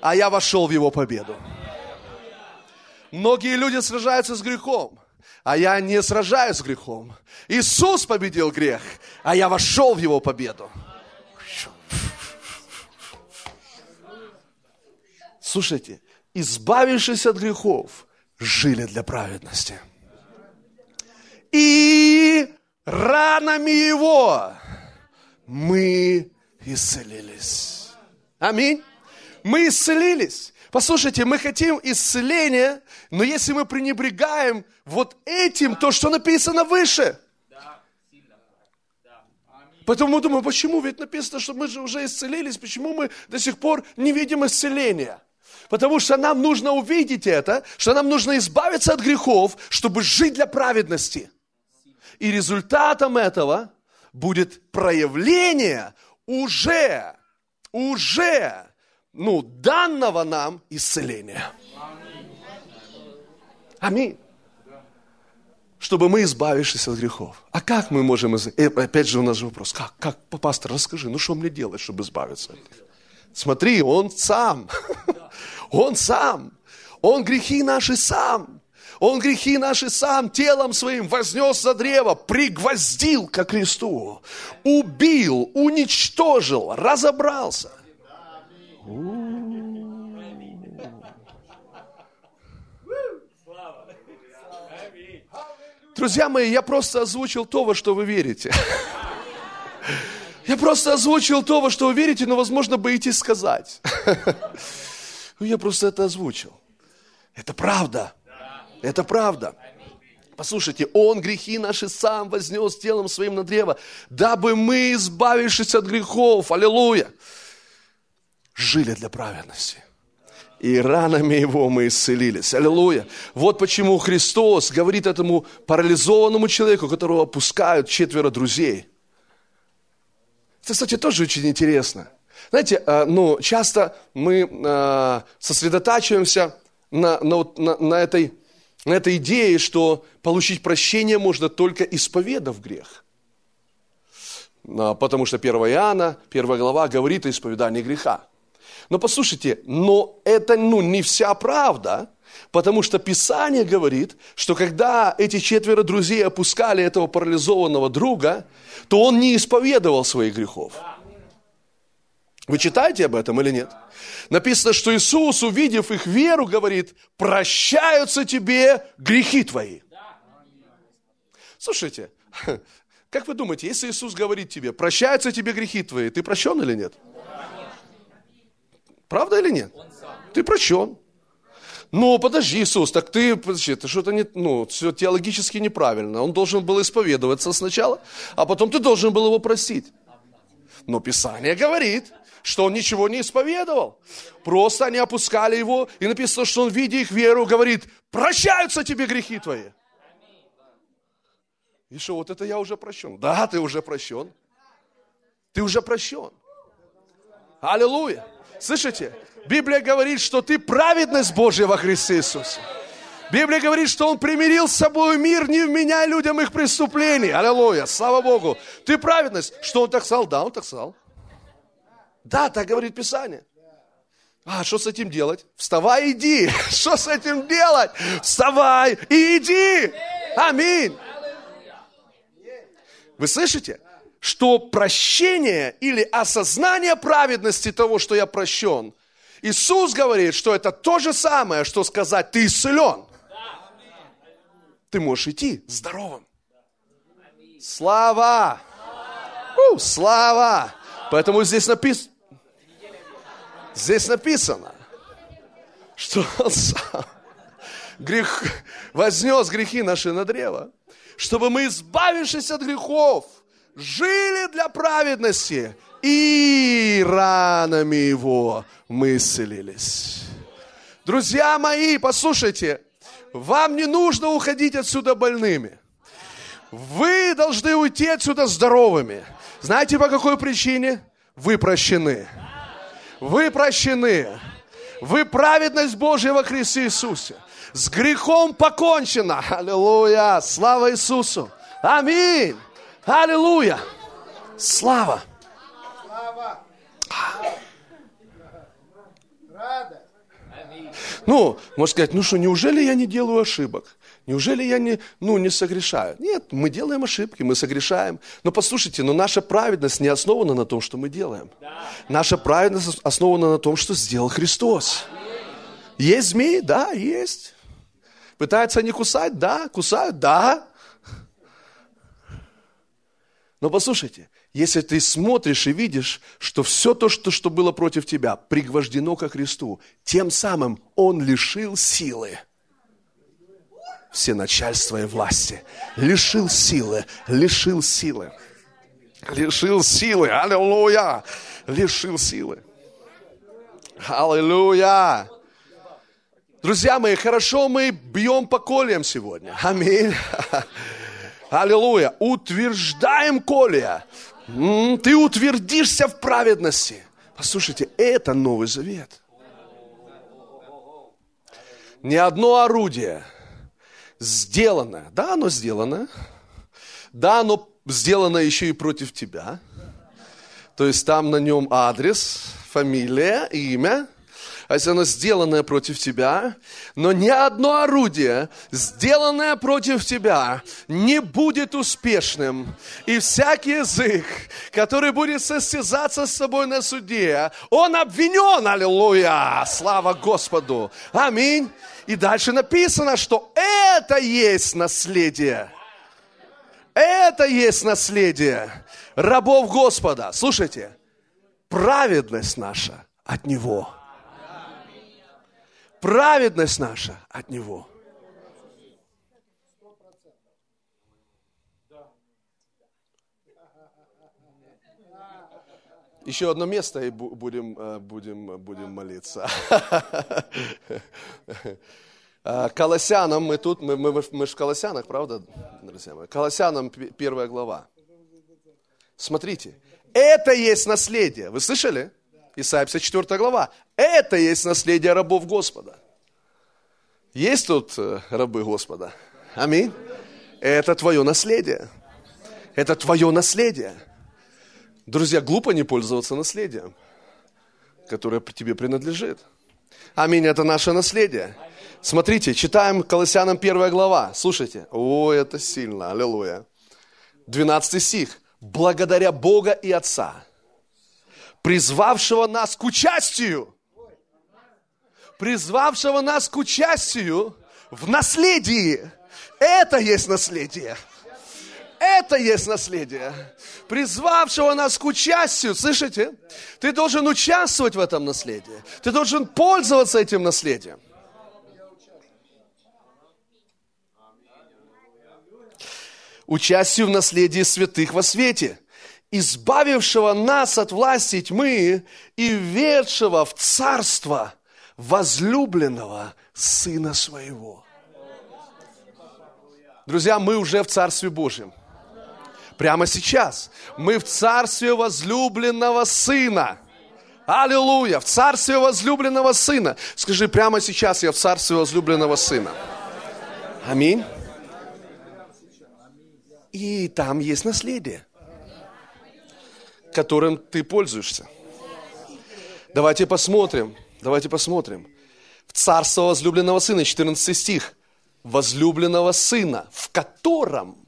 Speaker 1: а я вошел в его победу. Многие люди сражаются с грехом, а я не сражаюсь с грехом. Иисус победил грех, а я вошел в его победу. Слушайте, избавившись от грехов, жили для праведности. И ранами его мы исцелились. Аминь. Мы исцелились. Послушайте, мы хотим исцеления, но если мы пренебрегаем вот этим, то, что написано выше. Поэтому мы думаем, почему? Ведь написано, что мы же уже исцелились, почему мы до сих пор не видим исцеления? Потому что нам нужно увидеть это, что нам нужно избавиться от грехов, чтобы жить для праведности. И результатом этого будет проявление уже, уже, ну, данного нам исцеления. Аминь. Чтобы мы избавились от грехов. А как мы можем... Из... И опять же у нас же вопрос. Как? Как? Пастор, расскажи, ну что мне делать, чтобы избавиться от них? Смотри, он сам. Он сам. Он грехи наши сам. Он грехи наши сам телом своим вознес за древо, пригвоздил ко кресту, убил, уничтожил, разобрался. Друзья мои, я просто озвучил то, во что вы верите. Я просто озвучил то, во что вы верите, но, возможно, боитесь сказать. Ну, я просто это озвучил. Это правда. Это правда. Послушайте, Он грехи наши сам вознес телом своим на древо, дабы мы, избавившись от грехов, аллилуйя, жили для праведности. И ранами Его мы исцелились. Аллилуйя. Вот почему Христос говорит этому парализованному человеку, которого опускают четверо друзей. Это, кстати, тоже очень интересно. Знаете, э, ну, часто мы э, сосредотачиваемся на, на, на, на этой на этой идее, что получить прощение можно только исповедав грех. А, потому что 1 Иоанна, 1 глава говорит о исповедании греха. Но послушайте, но это ну, не вся правда, потому что Писание говорит, что когда эти четверо друзей опускали этого парализованного друга, то он не исповедовал своих грехов. Вы читаете об этом или нет? Написано, что Иисус, увидев их веру, говорит, прощаются тебе грехи твои. Слушайте, [LAUGHS] как вы думаете, если Иисус говорит тебе, прощаются тебе грехи твои, ты прощен или нет? Правда или нет? Ты прощен. Ну, подожди, Иисус, так ты, подожди, это что-то не, ну, все теологически неправильно. Он должен был исповедоваться сначала, а потом ты должен был его простить. Но Писание говорит, что он ничего не исповедовал. Просто они опускали его, и написано, что он, видя их веру, говорит, прощаются тебе грехи твои. И что, вот это я уже прощен. Да, ты уже прощен. Ты уже прощен. Аллилуйя. Слышите? Библия говорит, что ты праведность Божья во Христе Иисусе. Библия говорит, что Он примирил с собой мир, не вменяя людям их преступлений. Аллилуйя, слава Богу. Ты праведность. Что Он так сказал? Да, Он так сказал. Да, так говорит Писание. А что с этим делать? Вставай, иди. [LAUGHS] Что с этим делать? Вставай и иди. Аминь. Вы слышите? что прощение или осознание праведности того, что я прощен, Иисус говорит, что это то же самое, что сказать, ты исцелен. Ты можешь идти здоровым. Слава! Слава! Поэтому здесь написано, здесь написано, что он сам грех, вознес грехи наши на древо, чтобы мы, избавившись от грехов, жили для праведности, и ранами его мы исцелились. Друзья мои, послушайте, вам не нужно уходить отсюда больными. Вы должны уйти отсюда здоровыми. Знаете, по какой причине? Вы прощены. Вы прощены. Вы праведность Божья во Христе Иисусе. С грехом покончено. Аллилуйя. Слава Иисусу. Аминь. Аллилуйя. Слава. Слава. Ну, можно сказать, ну что, неужели я не делаю ошибок? Неужели я не, ну, не согрешаю? Нет, мы делаем ошибки, мы согрешаем. Но послушайте, но наша праведность не основана на том, что мы делаем. Наша праведность основана на том, что сделал Христос. Есть змеи? Да, есть. Пытаются они кусать? Да. Кусают? Да. Но послушайте, если ты смотришь и видишь, что все то, что, что было против тебя, пригвождено ко Христу, тем самым Он лишил силы все начальства и власти. Лишил силы, лишил силы. Лишил силы, аллилуйя, лишил силы. Аллилуйя. Друзья мои, хорошо мы бьем по кольям сегодня. Аминь. [LAUGHS] Аллилуйя. Утверждаем колия. Ты утвердишься в праведности. Послушайте, это Новый Завет. Ни одно орудие – сделано. Да, оно сделано. Да, оно сделано еще и против тебя. То есть там на нем адрес, фамилия, имя. А если оно сделанное против тебя, но ни одно орудие, сделанное против тебя, не будет успешным. И всякий язык, который будет состязаться с тобой на суде, он обвинен, аллилуйя, слава Господу. Аминь. И дальше написано, что это есть наследие. Это есть наследие рабов Господа. Слушайте, праведность наша от Него. Праведность наша от Него. Еще одно место и будем, э, будем, будем молиться. Э, [LAUGHS] Колоссянам, мы тут, мы, мы, мы в Колоссянах, правда, друзья мои? Колоссянам первая глава. Смотрите, это есть наследие. Вы слышали? Исайя 54 глава. Это есть наследие рабов Господа. Есть тут э, рабы Господа? Аминь. Это твое наследие. Это твое наследие. Друзья, глупо не пользоваться наследием, которое тебе принадлежит. Аминь, это наше наследие. Смотрите, читаем Колоссянам 1 глава. Слушайте, о, это сильно, аллилуйя. 12 стих. Благодаря Бога и Отца, призвавшего нас к участию, призвавшего нас к участию в наследии. Это есть наследие. Это есть наследие, призвавшего нас к участию. Слышите? Ты должен участвовать в этом наследии. Ты должен пользоваться этим наследием. Участию в наследии святых во свете, избавившего нас от власти тьмы и ведшего в царство возлюбленного Сына Своего. Друзья, мы уже в Царстве Божьем – Прямо сейчас. Мы в царстве возлюбленного сына. Аллилуйя! В царстве возлюбленного сына. Скажи, прямо сейчас я в царстве возлюбленного сына. Аминь. И там есть наследие, которым ты пользуешься. Давайте посмотрим. Давайте посмотрим. В царство возлюбленного сына, 14 стих. Возлюбленного сына, в котором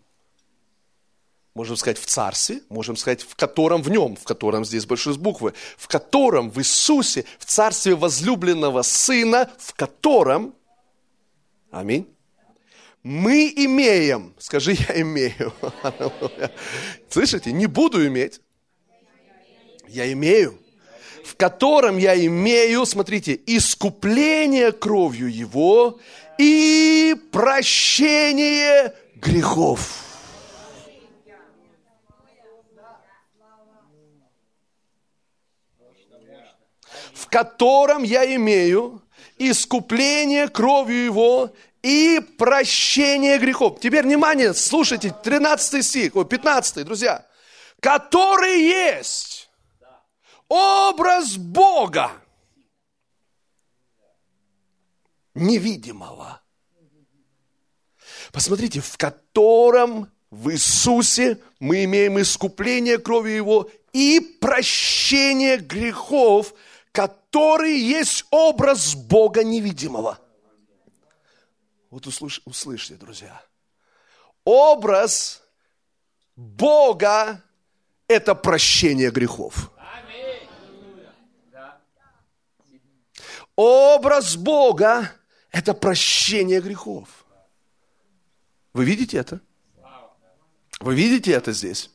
Speaker 1: можем сказать в царстве, можем сказать в котором в нем, в котором здесь большой с буквы, в котором в Иисусе, в царстве возлюбленного Сына, в котором, аминь, мы имеем, скажи, я имею. [LAUGHS] Слышите, не буду иметь, я имею, в котором я имею, смотрите, искупление кровью Его и прощение грехов. В котором я имею искупление кровью Его и прощение грехов. Теперь, внимание, слушайте, 13 стих, ой, 15, друзья. Который есть образ Бога невидимого. Посмотрите, в котором в Иисусе мы имеем искупление крови Его и прощение грехов, который есть образ Бога невидимого. Вот услыш, услышьте, друзья. Образ Бога – это прощение грехов. Образ Бога – это прощение грехов. Вы видите это? Вы видите это здесь?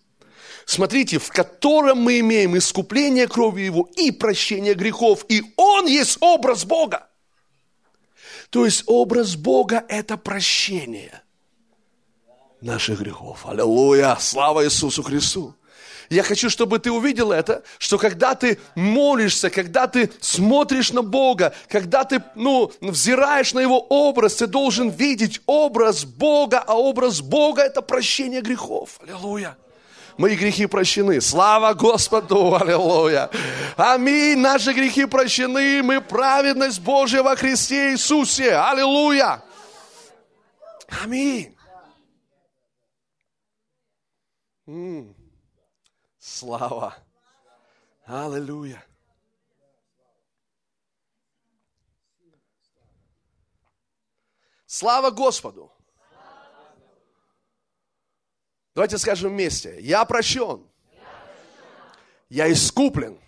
Speaker 1: Смотрите, в котором мы имеем искупление крови Его и прощение грехов. И Он есть образ Бога. То есть образ Бога – это прощение наших грехов. Аллилуйя! Слава Иисусу Христу! Я хочу, чтобы ты увидел это, что когда ты молишься, когда ты смотришь на Бога, когда ты, ну, взираешь на Его образ, ты должен видеть образ Бога, а образ Бога – это прощение грехов. Аллилуйя! Мои грехи прощены. Слава Господу! Аллилуйя! Аминь! Наши грехи прощены. Мы праведность Божья во Христе Иисусе. Аллилуйя! Аминь! М-м. Слава! Аллилуйя! Слава Господу! Давайте скажем вместе. Я прощен. Я искуплен.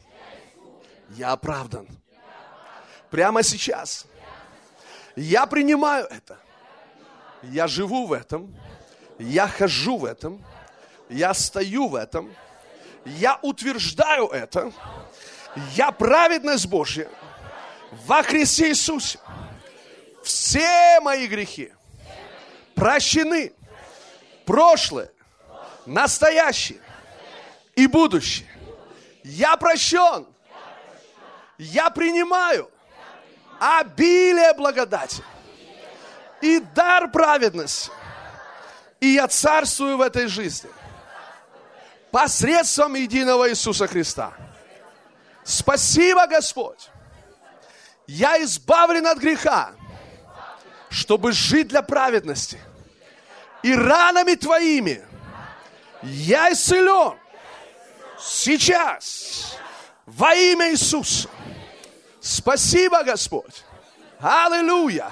Speaker 1: Я оправдан. Прямо сейчас. Я принимаю это. Я живу в этом. Я хожу в этом. Я стою в этом. Я утверждаю это. Я праведность Божья во Христе Иисусе. Все мои грехи прощены. Прошлое, настоящее и будущее. Я прощен. Я принимаю обилие благодати и дар праведности. И я царствую в этой жизни посредством единого Иисуса Христа. Спасибо, Господь. Я избавлен от греха, чтобы жить для праведности. И ранами Твоими – я исцелен сейчас во имя Иисуса. Спасибо, Господь. Аллилуйя.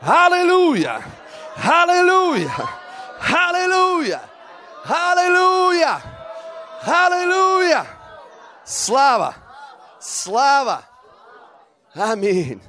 Speaker 1: Аллилуйя. Аллилуйя. Аллилуйя. Аллилуйя. Аллилуйя. Слава. Слава. Аминь.